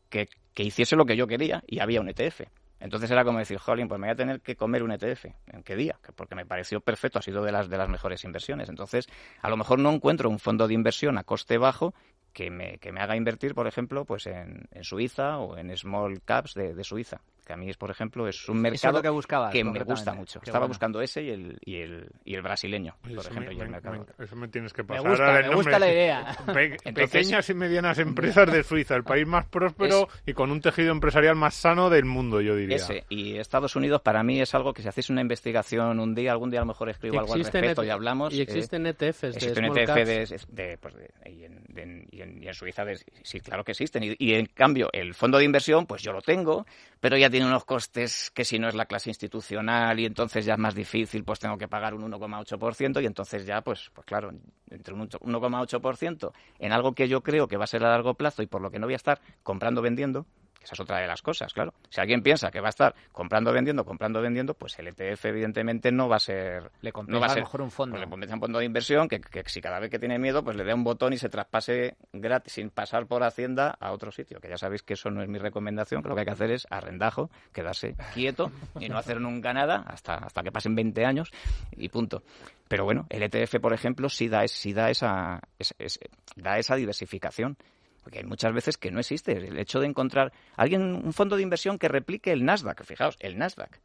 que, que hiciese lo que yo quería y había un ETF. Entonces era como decir, jolín, pues me voy a tener que comer un ETF. ¿En qué día? Que Porque me pareció perfecto, ha sido de las, de las mejores inversiones. Entonces, a lo mejor no encuentro un fondo de inversión a coste bajo que me, que me haga invertir, por ejemplo, pues en, en Suiza o en small caps de, de Suiza. Que a mí, es, por ejemplo, es un es mercado lo que buscabas. que me gusta mucho. Qué Estaba bueno. buscando ese y el, y el, y el brasileño, por eso, ejemplo. me, y el me- mercado. me- eso me tienes que Me pasar. gusta, ahora el me gusta la idea. Pe- Entonces- pequeñas y medianas empresas de Suiza, el país más próspero y con un tejido empresarial más sano del mundo, yo diría. Ese. Y Estados Unidos para mí es algo que si hacéis una investigación un día, algún día a lo mejor escribo algo al Existen respecto ET y hablamos. Y eh, existen ETFs de Existe un small ETF caps. de, de- pues de- y, en, de- y en- y en Suiza, de- sí, claro que existen. Y, y en cambio, el fondo de inversión, pues yo lo tengo, pero ya tiene unos costes que si no es la clase institucional y entonces ya es más difícil, pues tengo que pagar un 1,8% y entonces ya, pues, pues claro, entre un 8 1,8% en algo que yo creo que va a ser a largo plazo y por lo que no voy a estar comprando, vendiendo, que esa es otra de las cosas, claro. Si alguien piensa que va a estar comprando, vendiendo, comprando, vendiendo, pues el ETF evidentemente no va a ser... Le compensa no va a a lo ser, mejor un fondo. pues le compensa un fondo de inversión que, que si cada vez que tiene miedo, pues le dé un botón y se traspase gratis, sin pasar por Hacienda a otro sitio. Que ya sabéis que eso no es mi recomendación, que lo que hay que hacer es arrendajo, quedarse quieto y no hacer nunca nada hasta, hasta que pasen 20 años y punto. Pero bueno, el ETF, por ejemplo, sí da, sí da, esa, es- es- da esa diversificación. Porque hay muchas veces que no existe. El hecho de encontrar alguien, un fondo de inversión que replique el Nasdaq, fijaos, el Nasdaq.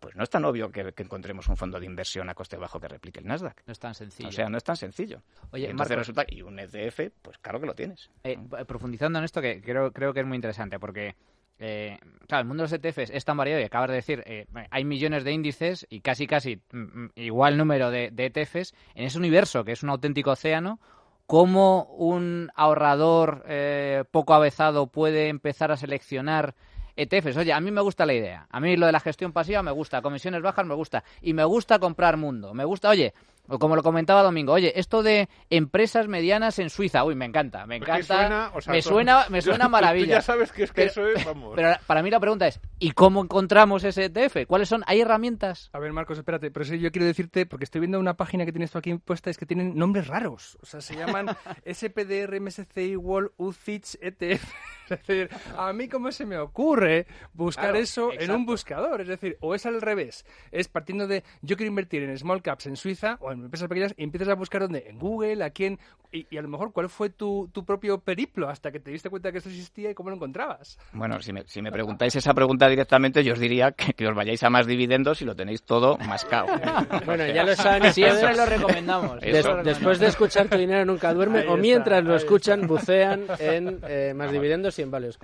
Pues no es tan obvio que, que encontremos un fondo de inversión a coste bajo que replique el Nasdaq. No es tan sencillo. O sea, no es tan sencillo. Oye, Y entonces resulta y un ETF, pues claro que lo tienes. eh, profundizando en esto, que creo, creo que es muy interesante, porque eh, claro, el mundo de los ETFs es tan variado y acabas de decir, eh, hay millones de índices y casi, casi mm, mm, igual número de, de ETFs en ese universo que es un auténtico océano. ¿Cómo un ahorrador eh, poco avezado puede empezar a seleccionar ETFs? Oye, a mí me gusta la idea. A mí lo de la gestión pasiva me gusta, comisiones bajas me gusta. Y me gusta comprar mundo. Me gusta, oye, O como lo comentaba Domingo, oye, esto de empresas medianas en Suiza, uy, me encanta, me encanta. suena, o sea, me suena, me suena maravilla. ya sabes que es que Pero- eso es, vamos. Pero para mí la pregunta es, ¿y cómo encontramos ese ETF? ¿Cuáles son? ¿Hay herramientas? A ver, Marcos, espérate, pero sí yo quiero decirte, porque estoy viendo una página que tienes tú aquí puesta, es que tienen nombres raros. O sea, se llaman SPDR, MSCI, World, UCITS, ETF. Es decir, a mí cómo se me ocurre buscar Claro, eso en un buscador. Es decir, o es al revés. Es partiendo de yo quiero invertir en small caps en Suiza o en empresas pequeñas y empiezas a buscar dónde. En Google, a quién. Y, y a lo mejor cuál fue tu, tu propio periplo hasta que te diste cuenta que esto existía y cómo lo encontrabas. Bueno, si me, si me preguntáis esa pregunta directamente, yo os diría que, que os vayáis a más dividendos y lo tenéis todo mascado. Bueno, ya lo saben Siempre lo recomendamos. Eso. Eso Des- después de escuchar Tu dinero nunca duerme, Ahí o está, mientras lo escuchan, bucean en eh, Más Dividendos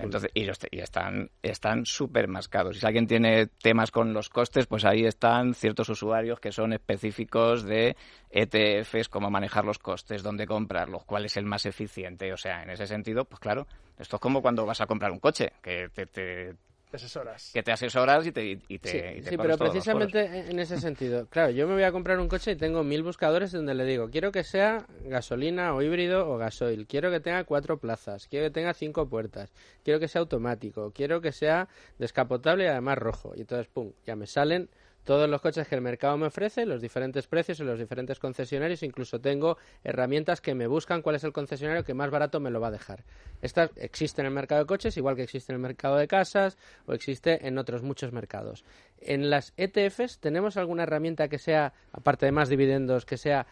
Entonces, y están están súper mascados. Si alguien tiene temas con los costes, pues ahí están ciertos usuarios que son específicos de ETFs, cómo manejar los costes, dónde comprarlos, cuál es el más eficiente. O sea, en ese sentido, pues claro, esto es como cuando vas a comprar un coche, que te, te- Te asesoras. que te asesoras y te, y te, Sí, y te sí, pero precisamente en ese sentido. Claro, yo me voy a comprar un coche y tengo mil buscadores donde le digo, quiero que sea gasolina o híbrido o gasoil, quiero que tenga cuatro plazas, quiero que tenga cinco puertas, quiero que sea automático, quiero que sea descapotable y además rojo. Y entonces, pum, ya me salen todos los coches que el mercado me ofrece, los diferentes precios en los diferentes concesionarios, incluso tengo herramientas que me buscan cuál es el concesionario que más barato me lo va a dejar. Estas existen en el mercado de coches, igual que existe en el mercado de casas o existe en otros muchos mercados. En las ETFs, ¿tenemos alguna herramienta que sea, aparte de más dividendos, que sea,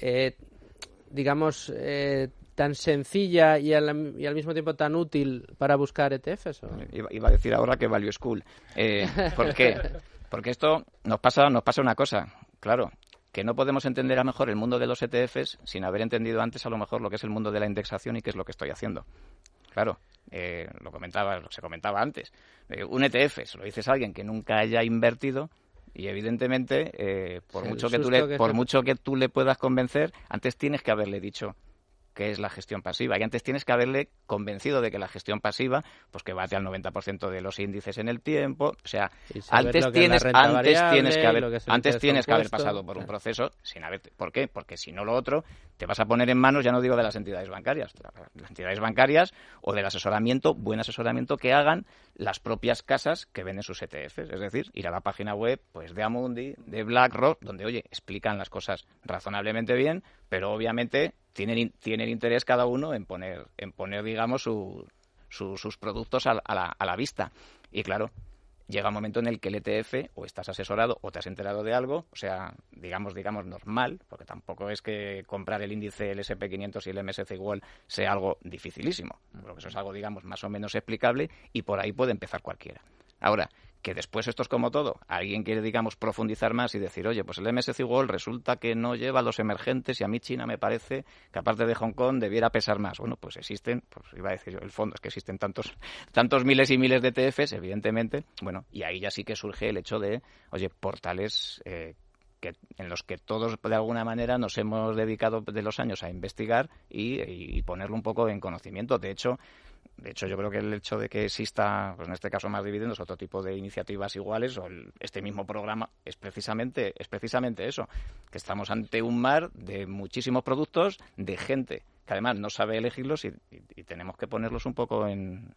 eh, digamos, eh, tan sencilla y al, y al mismo tiempo tan útil para buscar ETFs? o? Iba, iba a decir ahora que Value School. Eh, ¿Por qué? Porque esto nos pasa, nos pasa una cosa, claro, que no podemos entender a lo mejor el mundo de los ETFs sin haber entendido antes a lo mejor lo que es el mundo de la indexación y qué es lo que estoy haciendo. Claro, eh, lo comentaba, lo se comentaba antes. Eh, un ETF, se lo dices a alguien que nunca haya invertido y evidentemente eh, por mucho que tú le, que por mucho que tú le puedas convencer, antes tienes que haberle dicho qué es la gestión pasiva. Y antes tienes que haberle convencido de que la gestión pasiva, pues que bate al 90% de los índices en el tiempo. O sea, antes tienes, antes tienes que haber, que antes tienes que haber pasado por un Claro. proceso sin haber, ¿por qué? Porque si no lo otro te vas a poner en manos, ya no digo de las entidades bancarias, de las entidades bancarias o del asesoramiento, buen asesoramiento que hagan las propias casas que venden sus ETFs, es decir, ir a la página web pues de Amundi, de BlackRock, donde oye, explican las cosas razonablemente bien, pero obviamente tienen in- tienen interés cada uno en poner en poner digamos su- su- sus productos a, a la, a la vista. Y claro, llega un momento en el que el ETF o estás asesorado o te has enterado de algo, o sea, digamos, digamos normal, porque tampoco es que comprar el índice el SP500 y el MSCI World sea algo dificilísimo, porque eso es algo, digamos, más o menos explicable y por ahí puede empezar cualquiera. Ahora, que después esto es como todo, alguien quiere, digamos, profundizar más y decir, oye, pues el MSCI World resulta que no lleva los emergentes y a mí China me parece que aparte de Hong Kong debiera pesar más. Bueno, pues existen, pues iba a decir yo, el fondo, es que existen tantos, tantos miles y miles de ETFs, evidentemente, bueno, y ahí ya sí que surge el hecho de, oye, portales eh, que, en los que todos de alguna manera nos hemos dedicado de los años a investigar y, ponerlo un poco en conocimiento. De hecho, de hecho, yo creo que el hecho de que exista, pues en este caso más dividendos, otro tipo de iniciativas iguales, o este mismo programa, es precisamente, es precisamente eso, que estamos ante un mar de muchísimos productos, de gente que además no sabe elegirlos y, y- y tenemos que ponerlos un poco en,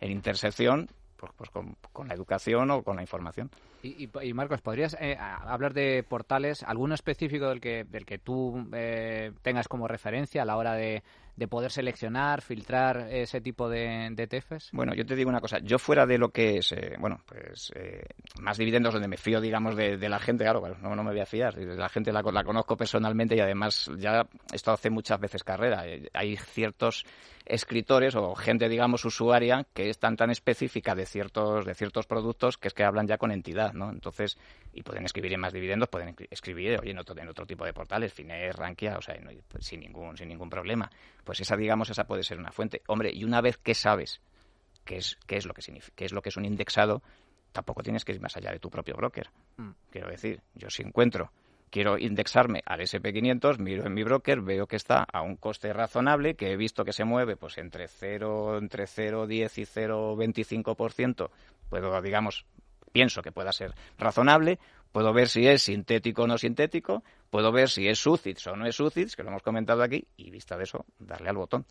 en intersección pues, pues con, con la educación o con la información. Y, y- Marcos, ¿podrías eh, hablar de portales, alguno específico del que, del que tú eh, tengas como referencia a la hora de, de poder seleccionar, filtrar ese tipo de, de ETFs? Bueno, yo te digo una cosa, yo fuera de lo que es, eh, bueno, pues eh, más dividendos donde me fío, digamos, de, la gente, claro, no, no me voy a fiar, la gente la, conozco personalmente y además ya he estado hace muchas veces carrera. Eh, Hay ciertos escritores o gente, digamos, usuaria que es tan tan específica de ciertos de ciertos productos que es que hablan ya con entidad, ¿no? Entonces, y pueden escribir en más dividendos, pueden escri- escribir oye, en otro, en otro tipo de portales, Fines, Rankia, o sea, pues, sin ningún sin ningún problema. Pues esa, digamos, esa puede ser una fuente. Hombre, y una vez que sabes qué es, qué es lo que significa, qué es lo que es un indexado, tampoco tienes que ir más allá de tu propio broker. Mm. Quiero decir, yo si encuentro, quiero indexarme al SP500, miro en mi broker, veo que está a un coste razonable, que he visto que se mueve pues entre 0, entre 0,10 y 0,25%, puedo, digamos, pienso que pueda ser razonable, puedo ver si es sintético o no sintético, puedo ver si es SUCITS o no es SUCITS, que lo hemos comentado aquí, y vista de eso, darle al botón.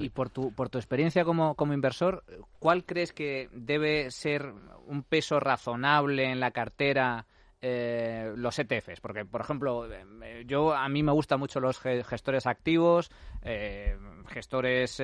Y por tu, por tu experiencia como, como inversor, ¿cuál crees que debe ser un peso razonable en la cartera eh, los ETFs, porque por ejemplo, eh, yo a mí me gustan mucho los gestores activos, eh, gestores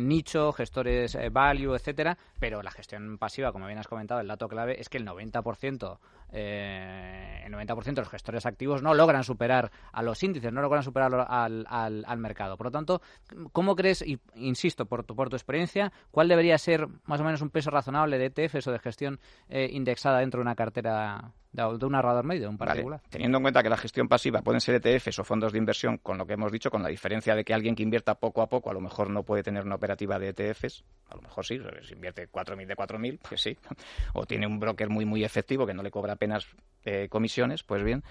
nicho, gestores value, etcétera, pero la gestión pasiva, como bien has comentado, el dato clave es que el 90% el 90% de los gestores activos no logran superar a los índices, no logran superar al, al, al mercado. Por lo tanto, ¿cómo crees, insisto, por tu, por tu experiencia, cuál debería ser más o menos un peso razonable de ETFs o de gestión indexada dentro de una cartera de un narrador medio, un particular. Teniendo en cuenta que la gestión pasiva pueden ser ETFs o fondos de inversión, con lo que hemos dicho, con la diferencia de que alguien que invierta poco a poco a lo mejor no puede tener una operativa de ETFs, a lo mejor sí, si invierte 4.000 de 4.000, pues sí, o tiene un broker muy, muy efectivo que no le cobra apenas eh, comisiones, pues bien.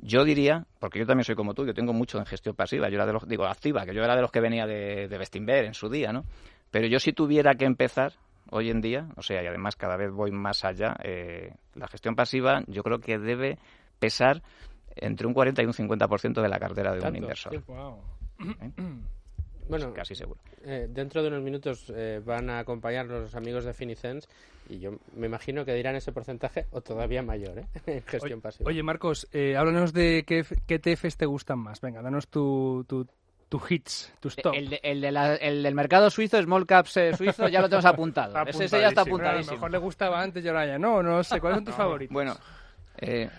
Yo diría, porque yo también soy como tú, yo tengo mucho en gestión pasiva, yo era de los, digo, activa, que yo era de los que venía de, de Bestinver en su día, ¿no? Pero yo si tuviera que empezar, hoy en día, o sea, y además cada vez voy más allá, eh, la gestión pasiva yo creo que debe pesar entre un 40 y un 50% de la cartera de un inversor. ¿Eh? Bueno, casi seguro. Eh, dentro de unos minutos van a acompañar los amigos de Finicens y yo me imagino que dirán ese porcentaje o todavía mayor en gestión pasiva. Oye, Marcos, háblanos de qué, qué TFs te gustan más. Venga, danos tu, tu tu hits, tu stop. El, el, del mercado suizo, Small Caps eh, suizo, ya lo tenemos apuntado. ese, ya está apuntadísimo. a lo mejor le gustaba antes y ahora ya no, no sé. ¿Cuáles son tus favoritos? Bueno, eh,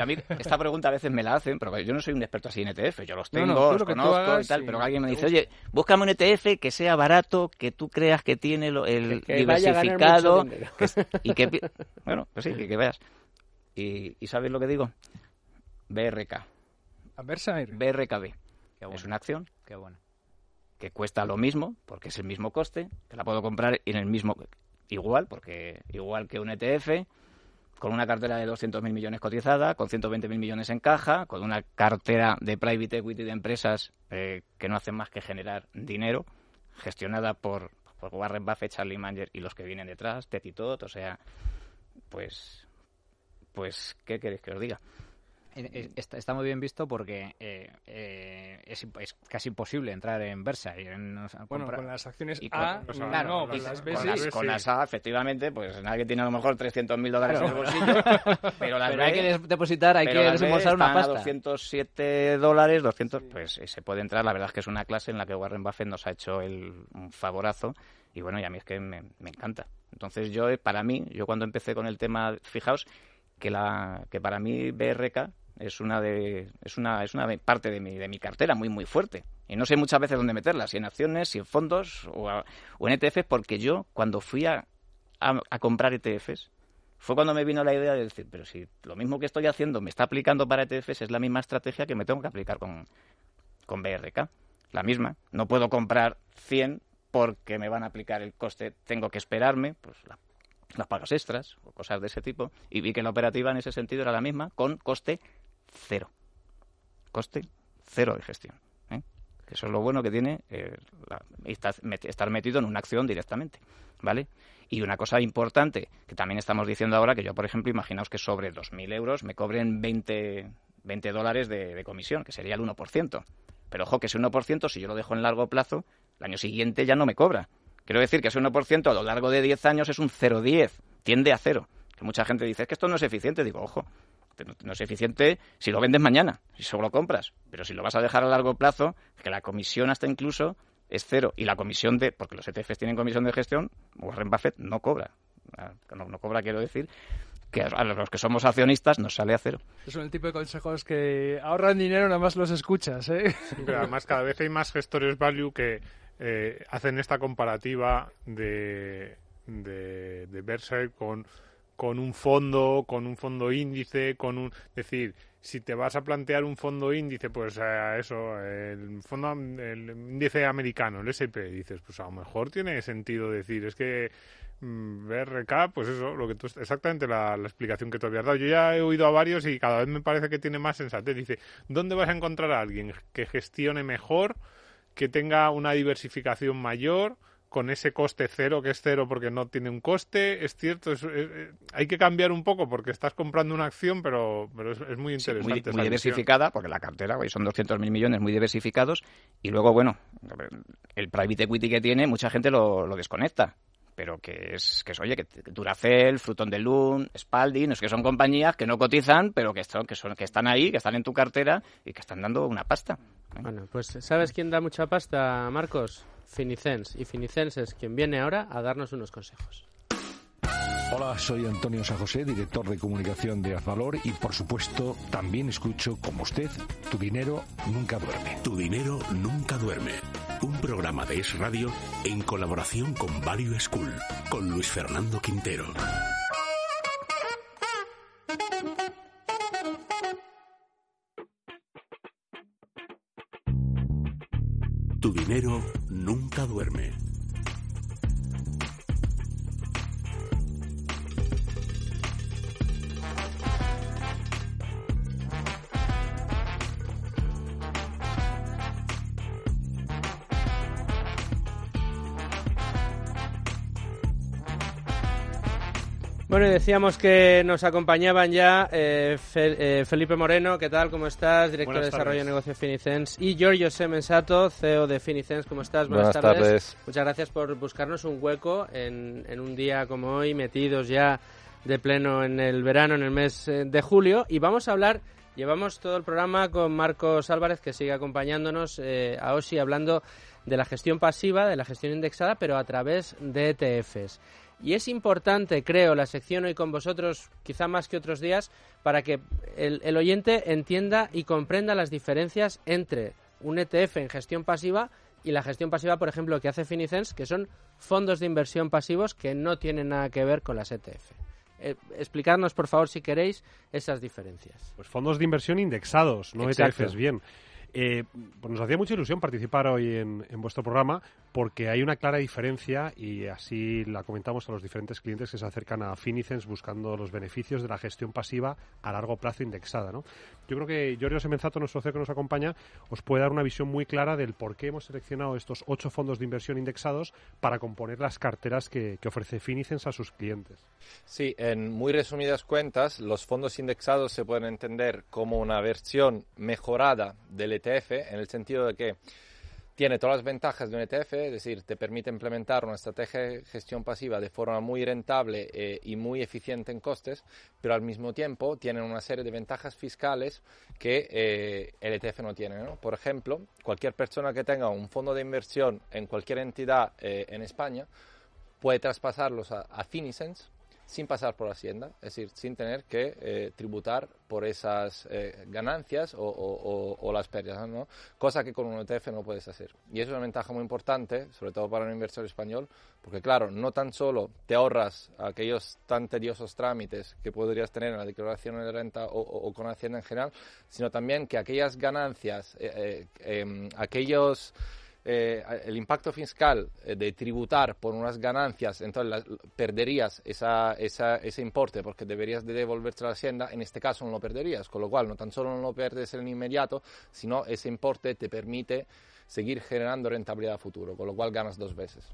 a mí esta pregunta a veces me la hacen, pero yo no soy un experto así en ETF, yo los tengo, los conozco y tal, pero alguien me dice, oye, búscame un ETF que sea barato, que tú creas que tiene el diversificado, y que, bueno, pues sí, que, veas. Y, y ¿sabes lo que digo? BRK. BRKB es una acción Qué bueno. que cuesta lo mismo, porque es el mismo coste, que la puedo comprar en el mismo igual, porque igual que un ETF, con una cartera de 200.000 millones cotizada, con 120.000 millones en caja, con una cartera de private equity de empresas eh, que no hacen más que generar dinero, gestionada por, por Warren Buffett, Charlie Munger y los que vienen detrás, Tetitot, o sea, pues, pues, ¿qué queréis que os diga? Está, muy bien visto porque eh, eh, es, casi imposible entrar en Versa. Y bueno, con las acciones A, no, con, las B, con, las, A, efectivamente, pues nadie tiene a lo mejor 300.000 dólares en el bolsillo, pero, las hay que depositar, hay que desembolsar una pasta. 207 dólares, 200, pues se puede entrar. La verdad es que es una clase en la que Warren Buffett nos ha hecho el, un favorazo y bueno, y a mí es que me, me encanta. Entonces yo, para mí, yo cuando empecé con el tema, fijaos, que, la, que para mí BRK es una de es una es una parte de mi de mi cartera muy muy fuerte. Y no sé muchas veces dónde meterla si en acciones si en fondos o, en ETFs porque yo cuando fui a, a, comprar ETFs fue cuando me vino la idea de decir pero si lo mismo que estoy haciendo me está aplicando para ETFs es la misma estrategia que me tengo que aplicar con con BRK la misma. No puedo comprar 100 porque me van a aplicar el coste. Tengo que esperarme pues las pagas extras o cosas de ese tipo y vi que la operativa en ese sentido era la misma con coste cero. Coste cero de gestión. ¿eh? Eso es lo bueno que tiene eh, estar metido en una acción directamente. ¿Vale? Y una cosa importante que también estamos diciendo ahora, que yo, por ejemplo, imaginaos que sobre 2.000 euros me cobren 20, 20 dólares de, de, comisión, que sería el 1%. Pero ojo, que ese 1%, si yo lo dejo en largo plazo, el año siguiente ya no me cobra. Quiero decir que ese 1% a lo largo de 10 años es un 0,10, tiende a cero. Que mucha gente dice, es que esto no es eficiente. Digo, ojo, no es eficiente si lo vendes mañana, si solo lo compras. Pero si lo vas a dejar a largo plazo, que la comisión hasta incluso es cero. Y la comisión de, porque los ETFs tienen comisión de gestión, Warren Buffett no cobra. Ah, no, cobra, quiero decir, que a los que somos accionistas nos sale a cero. Son el tipo de consejos que ahorran dinero, nada más los escuchas. ¿eh? pero además cada vez hay más gestores value que eh, hacen esta comparativa de, de, de verse con con un fondo, con un fondo índice, con un... decir, si te vas a plantear un fondo índice, pues a eso, el fondo, el índice americano, el S&P, dices, pues a lo mejor tiene sentido decir, es que mm, BRK, pues eso, lo que tú, exactamente la, la, explicación que tú habías dado. Yo ya he oído a varios y cada vez me parece que tiene más sensatez. Dice, ¿dónde vas a encontrar a alguien que gestione mejor, que tenga una diversificación mayor? Con ese coste cero, que es cero porque no tiene un coste, es cierto, hay que cambiar un poco porque estás comprando una acción, pero, pero es, muy interesante. muy, diversificada, porque la cartera hoy son 200.000 millones muy diversificados, y luego, bueno, el private equity que tiene, mucha gente lo, lo desconecta pero que es, que es oye, que Duracell, Fruton de Loon, Spalding, es que son compañías que no cotizan, pero que, son, que, son, que están ahí, que están en tu cartera y que están dando una pasta. Bueno, pues ¿sabes quién da mucha pasta, Marcos? Finicens. Y Finicens es quien viene ahora a darnos unos consejos. Hola, soy Antonio San José, director de comunicación de Azvalor y por supuesto también escucho, como usted, Tu dinero nunca duerme. Tu dinero nunca duerme. Un programa de Es Radio en colaboración con Value School, con Luis Fernando Quintero. Tu dinero nunca duerme. Bueno, y decíamos que nos acompañaban ya eh, eh, Felipe Moreno, ¿qué tal? ¿Cómo estás? Director de Desarrollo de Negocio de Finicens. Y Giorgio Semensato, CEO de Finicens, ¿cómo estás? Buenas, tardes. Muchas gracias por buscarnos un hueco en, un día como hoy, metidos ya de pleno en el verano, en el mes eh, de julio. Y vamos a hablar, llevamos todo el programa con Marcos Álvarez, que sigue acompañándonos a OSI, hablando de la gestión pasiva, de la gestión indexada, pero a través de ETFs. Y es importante, creo, la sección hoy con vosotros, quizá más que otros días, para que el, oyente entienda y comprenda las diferencias entre un ETF en gestión pasiva y la gestión pasiva, por ejemplo, que hace Finicens, que son fondos de inversión pasivos que no tienen nada que ver con las ETF. Eh, explicarnos, por favor, si queréis, esas diferencias. Pues fondos de inversión indexados, no ETFs, bien. Eh, pues nos hacía mucha ilusión participar hoy en, vuestro programa porque hay una clara diferencia y así la comentamos a los diferentes clientes que se acercan a Finicens buscando los beneficios de la gestión pasiva a largo plazo indexada. ¿no? Yo creo que Giorgio Semenzato, nuestro CEO que nos acompaña, os puede dar una visión muy clara del por qué hemos seleccionado estos ocho fondos de inversión indexados para componer las carteras que, que ofrece Finicens a sus clientes. Sí, en muy resumidas cuentas, los fondos indexados se pueden entender como una versión mejorada del ETF en el sentido de que tiene todas las ventajas de un ETF, es decir, te permite implementar una estrategia de gestión pasiva de forma muy rentable eh, y muy eficiente en costes, pero al mismo tiempo tiene una serie de ventajas fiscales que eh, el ETF no tiene. Por ejemplo, cualquier persona que tenga un fondo de inversión en cualquier entidad eh, en España puede traspasarlos a, a sin pasar por Hacienda, es decir, sin tener que eh, tributar por esas eh, ganancias o, las pérdidas, ¿no? cosa que con un ETF no puedes hacer. Y es una ventaja muy importante, sobre todo para un inversor español, porque claro, no tan solo te ahorras aquellos tan tediosos trámites que podrías tener en la declaración de renta o, con Hacienda en general, sino también que aquellas ganancias, eh, em, aquellos eh, el impacto fiscal eh, de tributar por unas ganancias, entonces perderías esa, esa, ese importe porque deberías de devolverte a la hacienda, en este caso no lo perderías, con lo cual no tan solo no lo pierdes en inmediato, sino ese importe te permite seguir generando rentabilidad a futuro, con lo cual ganas dos veces.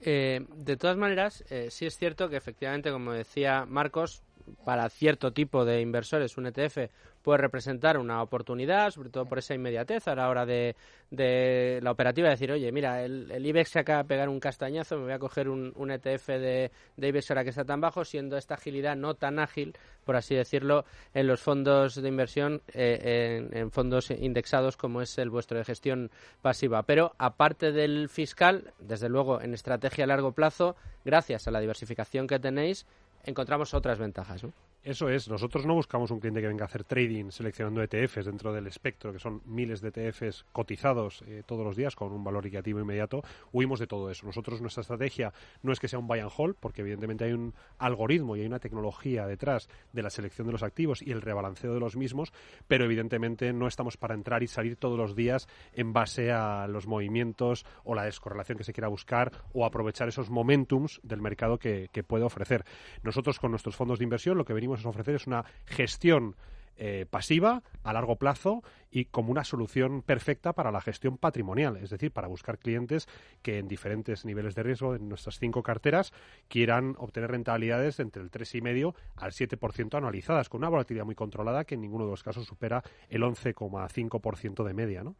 Eh, de todas maneras, sí es cierto que efectivamente, como decía Marcos, para cierto tipo de inversores un ETF puede representar una oportunidad, sobre todo por esa inmediatez a la hora de, de la operativa, decir, oye, mira, el, IBEX se acaba de pegar un castañazo, me voy a coger un, ETF de, de, IBEX ahora que está tan bajo, siendo esta agilidad no tan ágil, por así decirlo, en los fondos de inversión, eh, en, fondos indexados como es el vuestro de gestión pasiva. Pero aparte del fiscal, desde luego en estrategia a largo plazo, gracias a la diversificación que tenéis, encontramos otras ventajas. ¿no? Eso es, nosotros no buscamos un cliente que venga a hacer trading seleccionando ETFs dentro del espectro, que son miles de ETFs cotizados eh, todos los días con un valor equitativo inmediato. Huimos de todo eso. Nosotros nuestra estrategia no es que sea un buy and hold, porque evidentemente hay un algoritmo y hay una tecnología detrás de la selección de los activos y el rebalanceo de los mismos, pero evidentemente no estamos para entrar y salir todos los días en base a los movimientos o la descorrelación que se quiera buscar o aprovechar esos momentums del mercado que puede ofrecer. Nosotros con nuestros fondos de inversión lo que venimos a ofrecer es una gestión eh, pasiva a largo plazo y como una solución perfecta para la gestión patrimonial, es decir, para buscar clientes que en diferentes niveles de riesgo en nuestras cinco carteras quieran obtener rentabilidades entre el 3,5 al 7% anualizadas, con una volatilidad muy controlada que en ninguno de los casos supera el 11,5% de media. ¿no?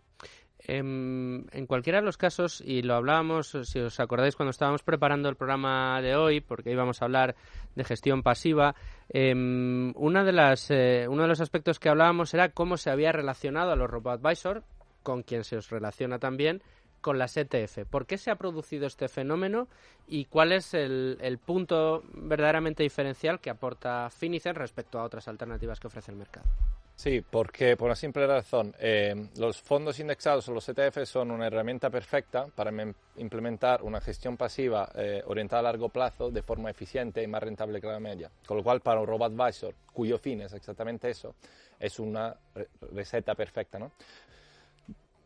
Em, en cualquiera de los casos, y lo hablábamos, si os acordáis, cuando estábamos preparando el programa de hoy, porque íbamos a hablar de gestión pasiva, em, una de las, eh, uno de los aspectos que hablábamos era cómo se había relacionado a los robo-advisor, con quien se os relaciona también, con las ETF. ¿Por qué se ha producido este fenómeno y cuál es el, el punto verdaderamente diferencial que aporta Finicen respecto a otras alternativas que ofrece el mercado? Sí, porque por una simple razón, eh, los fondos indexados o los ETF son una herramienta perfecta para implementar una gestión pasiva eh, orientada a largo plazo de forma eficiente y más rentable que la media. Con lo cual, para un robot advisor, cuyo fin es exactamente eso, es una receta perfecta. ¿no?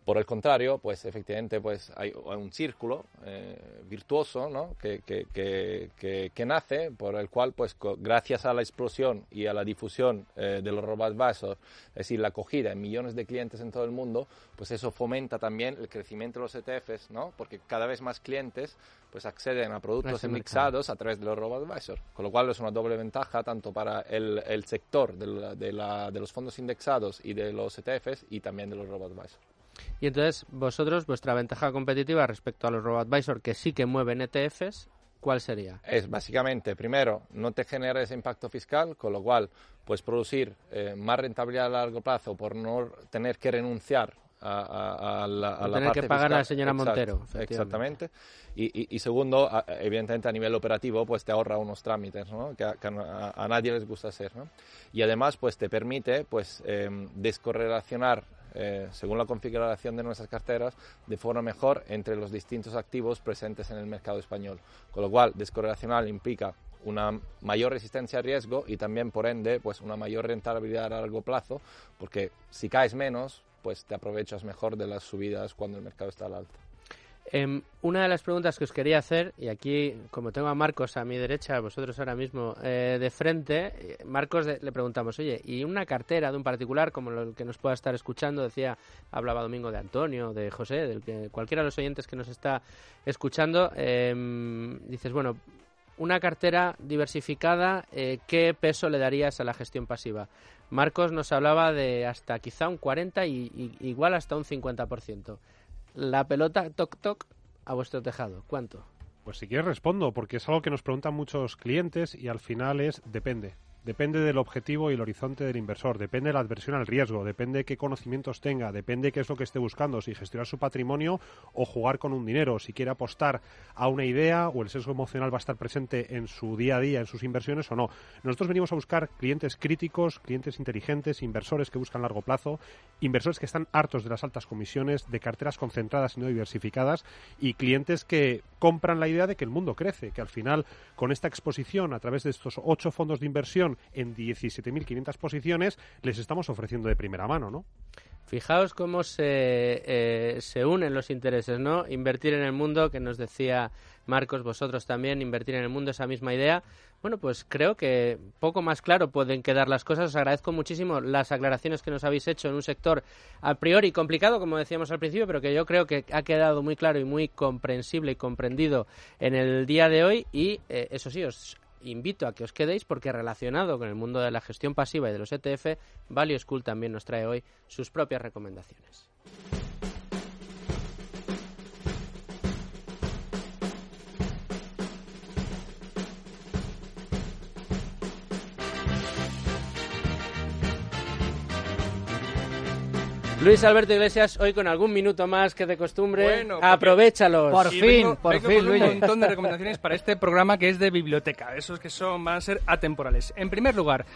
Por el contrario, pues efectivamente pues hay, un círculo eh, virtuoso ¿no? que, que, que, que, nace por el cual pues gracias a la explosión y a la difusión eh, de los robots es decir, la acogida en millones de clientes en todo el mundo, pues eso fomenta también el crecimiento de los ETFs, ¿no? porque cada vez más clientes pues acceden a productos indexados a través de los robots advisor, con lo cual es una doble ventaja tanto para el, el sector de, de, la, de los fondos indexados y de los ETFs y también de los robots advisor. Y entonces, vosotros, vuestra ventaja competitiva respecto a los robo-advisor que sí que mueven ETFs, ¿cuál sería? Es básicamente, primero, no te genera ese impacto fiscal, con lo cual puedes producir eh, más rentabilidad a largo plazo por no tener que renunciar a, la, a tener que pagar a la señora Montero. Exactamente. Y, y, segundo, evidentemente a nivel operativo, pues te ahorra unos trámites, ¿no? que, a, nadie les gusta hacer. ¿no? Y además, pues te permite pues eh, descorrelacionar eh, según la configuración de nuestras carteras, de forma mejor entre los distintos activos presentes en el mercado español. Con lo cual, descorrelacional implica una mayor resistencia a riesgo y también, por ende, pues una mayor rentabilidad a largo plazo, porque si caes menos, pues te aprovechas mejor de las subidas cuando el mercado está al alto. Em, una de las preguntas que os quería hacer, y aquí, como tengo a Marcos a mi derecha, vosotros ahora mismo eh, de frente, eh, Marcos le preguntamos, oye, ¿y una cartera de un particular como el que nos pueda estar escuchando? Decía, hablaba Domingo de Antonio, de José, del que cualquiera de los oyentes que nos está escuchando, em, dices, bueno, una cartera diversificada, eh, ¿qué peso le darías a la gestión pasiva? Marcos nos hablaba de hasta quizá un 40 y, y igual hasta un 50% la pelota toc toc a vuestro tejado. ¿Cuánto? Pues si quieres respondo, porque es algo que nos preguntan muchos clientes y al final es depende. Depende del objetivo y el horizonte del inversor, depende de la adversión al riesgo, depende de qué conocimientos tenga, depende qué es lo que esté buscando, si gestionar su patrimonio o jugar con un dinero, si quiere apostar a una idea o el sesgo emocional va a estar presente en su día a día, en sus inversiones o no. Nosotros venimos a buscar clientes críticos, clientes inteligentes, inversores que buscan largo plazo, inversores que están hartos de las altas comisiones, de carteras concentradas y no diversificadas y clientes que compran la idea de que el mundo crece, que al final con esta exposición a través de estos ocho fondos de inversión en 17.500 posiciones, les estamos ofreciendo de primera mano, ¿no? Fijaos cómo se, eh, se unen los intereses, ¿no? Invertir en el mundo, que nos decía Marcos, vosotros también, invertir en el mundo, esa misma idea. Bueno, pues creo que poco más claro pueden quedar las cosas. Os agradezco muchísimo las aclaraciones que nos habéis hecho en un sector a priori complicado, como decíamos al principio, pero que yo creo que ha quedado muy claro y muy comprensible y comprendido en el día de hoy. Y eh, eso sí, os invito a que os quedéis porque relacionado con el mundo de la gestión pasiva y de los ETF, Value School también nos trae hoy sus propias recomendaciones. Luis Alberto Iglesias, hoy con algún minuto más que de costumbre. Bueno, aprovechalos. Por fin, por fin, Luis. un montón de recomendaciones para este programa que es de biblioteca. Esos que son van a ser atemporales. En primer lugar,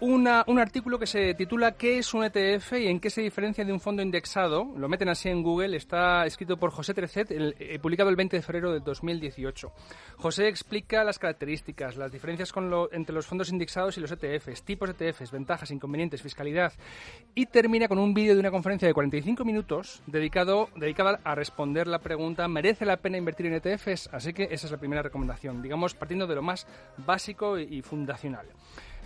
un artículo que se titula ¿Qué es un ETF y en qué se diferencia de un fondo indexado? Lo meten así en Google, está escrito por José Trecet, eh, publicado el 20 de febrero de 2018. José explica las características, las diferencias entre los fondos indexados y los ETFs, tipos de ETFs, ventajas, inconvenientes, fiscalidad y termina con un vídeo de una conferencia de 45 minutos dedicado, dedicada a responder la pregunta ¿merece la pena invertir en ETFs? Así que esa es la primera recomendación, digamos partiendo de lo más básico y fundacional.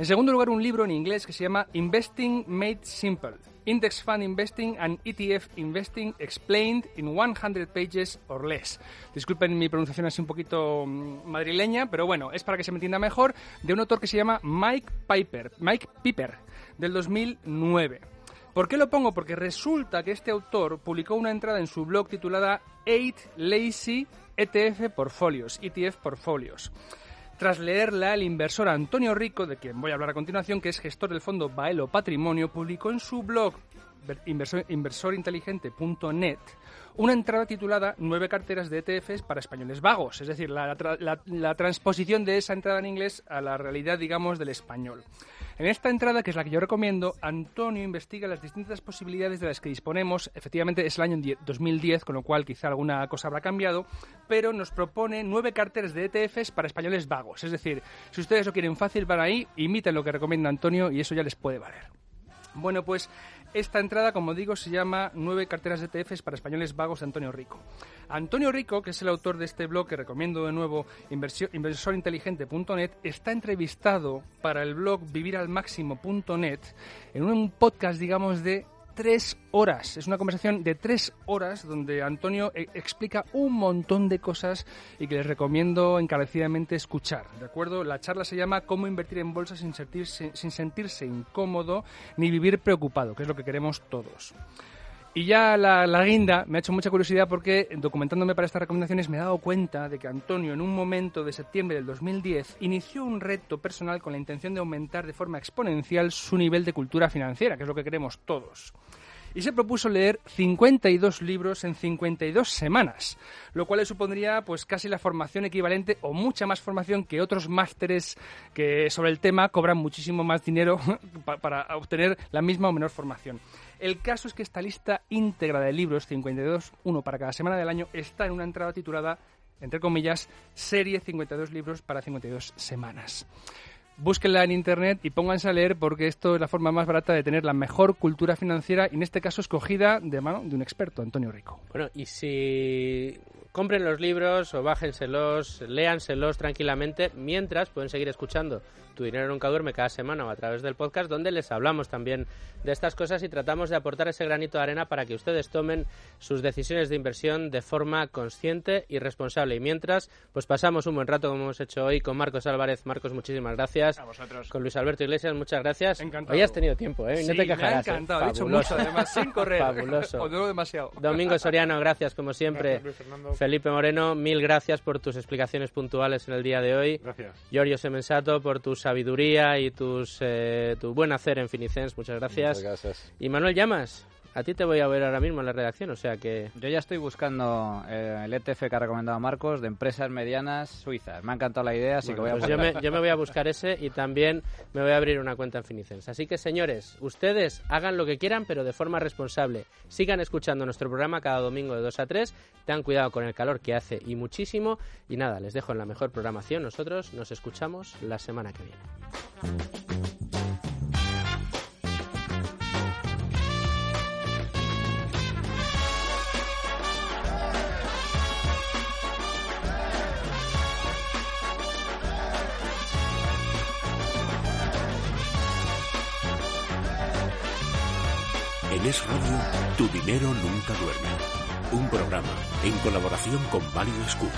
En segundo lugar, un libro en inglés que se llama Investing Made Simple. Index Fund Investing and ETF Investing Explained in 100 Pages or Less. Disculpen mi pronunciación así un poquito mm, madrileña, pero bueno, es para que se me entienda mejor, de un autor que se llama Mike Piper, Mike Piper, del 2009. ¿Por qué lo pongo? Porque resulta que este autor publicó una entrada en su blog titulada 8 Lazy ETF Portfolios, ETF Portfolios. Tras leerla, el inversor Antonio Rico, de quien voy a hablar a continuación, que es gestor del fondo Baelo Patrimonio, publicó en su blog inversorinteligente.net una entrada titulada Nueve carteras de ETFs para españoles vagos, es decir, la, transposición de esa entrada en inglés a la realidad, digamos, del español. En esta entrada, que es la que yo recomiendo, Antonio investiga las distintas posibilidades de las que disponemos. Efectivamente, es el año 2010, con lo cual quizá alguna cosa habrá cambiado, pero nos propone nueve carteras de ETFs para españoles vagos. Es decir, si ustedes lo quieren fácil, van ahí, imiten lo que recomienda Antonio y eso ya les puede valer. Bueno, pues esta entrada, como digo, se llama Nueve carteras de ETFs para españoles vagos de Antonio Rico. Antonio Rico, que es el autor de este blog que recomiendo de nuevo, inversorinteligente.net, está entrevistado para el blog viviralmáximo.net en un podcast, digamos, de tres horas. Es una conversación de tres horas donde Antonio e-, explica un montón de cosas y que les recomiendo encarecidamente escuchar. ¿De acuerdo? La charla se llama Cómo invertir en bolsa sin sentirse, sin sentirse incómodo ni vivir preocupado, que es lo que queremos todos. Y ya la, la, guinda me ha hecho mucha curiosidad porque documentándome para estas recomendaciones me he dado cuenta de que Antonio en un momento de septiembre del 2010 inició un reto personal con la intención de aumentar de forma exponencial su nivel de cultura financiera, que es lo que queremos todos y se propuso leer 52 libros en 52 semanas, lo cual le supondría pues casi la formación equivalente o mucha más formación que otros másteres que sobre el tema cobran muchísimo más dinero para obtener la misma o menor formación. El caso es que esta lista íntegra de libros, 52, uno para cada semana del año, está en una entrada titulada, entre comillas, Serie 52 libros para 52 semanas búsquenla en internet y pónganse a leer porque esto es la forma más barata de tener la mejor cultura financiera y en este caso escogida de mano de un experto, Antonio Rico. Bueno, y si compren los libros o bájenselos, léanselos tranquilamente, mientras pueden seguir escuchando Tu dinero nunca duerme cada semana o a través del podcast donde les hablamos también de estas cosas y tratamos de aportar ese granito de arena para que ustedes tomen sus decisiones de inversión de forma consciente y responsable. Y mientras, pues pasamos un buen rato como hemos hecho hoy con Marcos Álvarez. Marcos, muchísimas gracias. A vosotros. Con Luis Alberto Iglesias, muchas gracias. Encantado. Hoy has tenido tiempo, ¿eh? no te quejarás. Me ha ¿eh? encantado, he dicho mucho además, sin correr. Fabuloso. o no demasiado. Domingo Soriano, gracias como siempre. Felipe Moreno, mil gracias por tus explicaciones puntuales en el día de hoy. Gracias. Giorgio Semensato, por tu sabiduría y tus, eh, tu buen hacer en Finicens. Muchas gracias. Muchas gracias. Y Manuel Llamas, a ti te voy a ver ahora mismo en la redacción, o sea que... Yo ya estoy buscando eh, el ETF que ha recomendado Marcos de empresas medianas suizas. Me ha encantado la idea, así que voy a pues yo me, yo me voy a buscar ese y también me voy a abrir una cuenta en Finicens. Así que, señores, ustedes hagan lo que quieran, pero de forma responsable. Sigan escuchando nuestro programa cada domingo de 2 a 3. Tengan cuidado con el calor que hace y muchísimo. Y nada, les dejo en la mejor programación. Nosotros nos escuchamos la semana que viene. En Es Radio, tu dinero nunca duerme. Un programa en colaboración con Value School.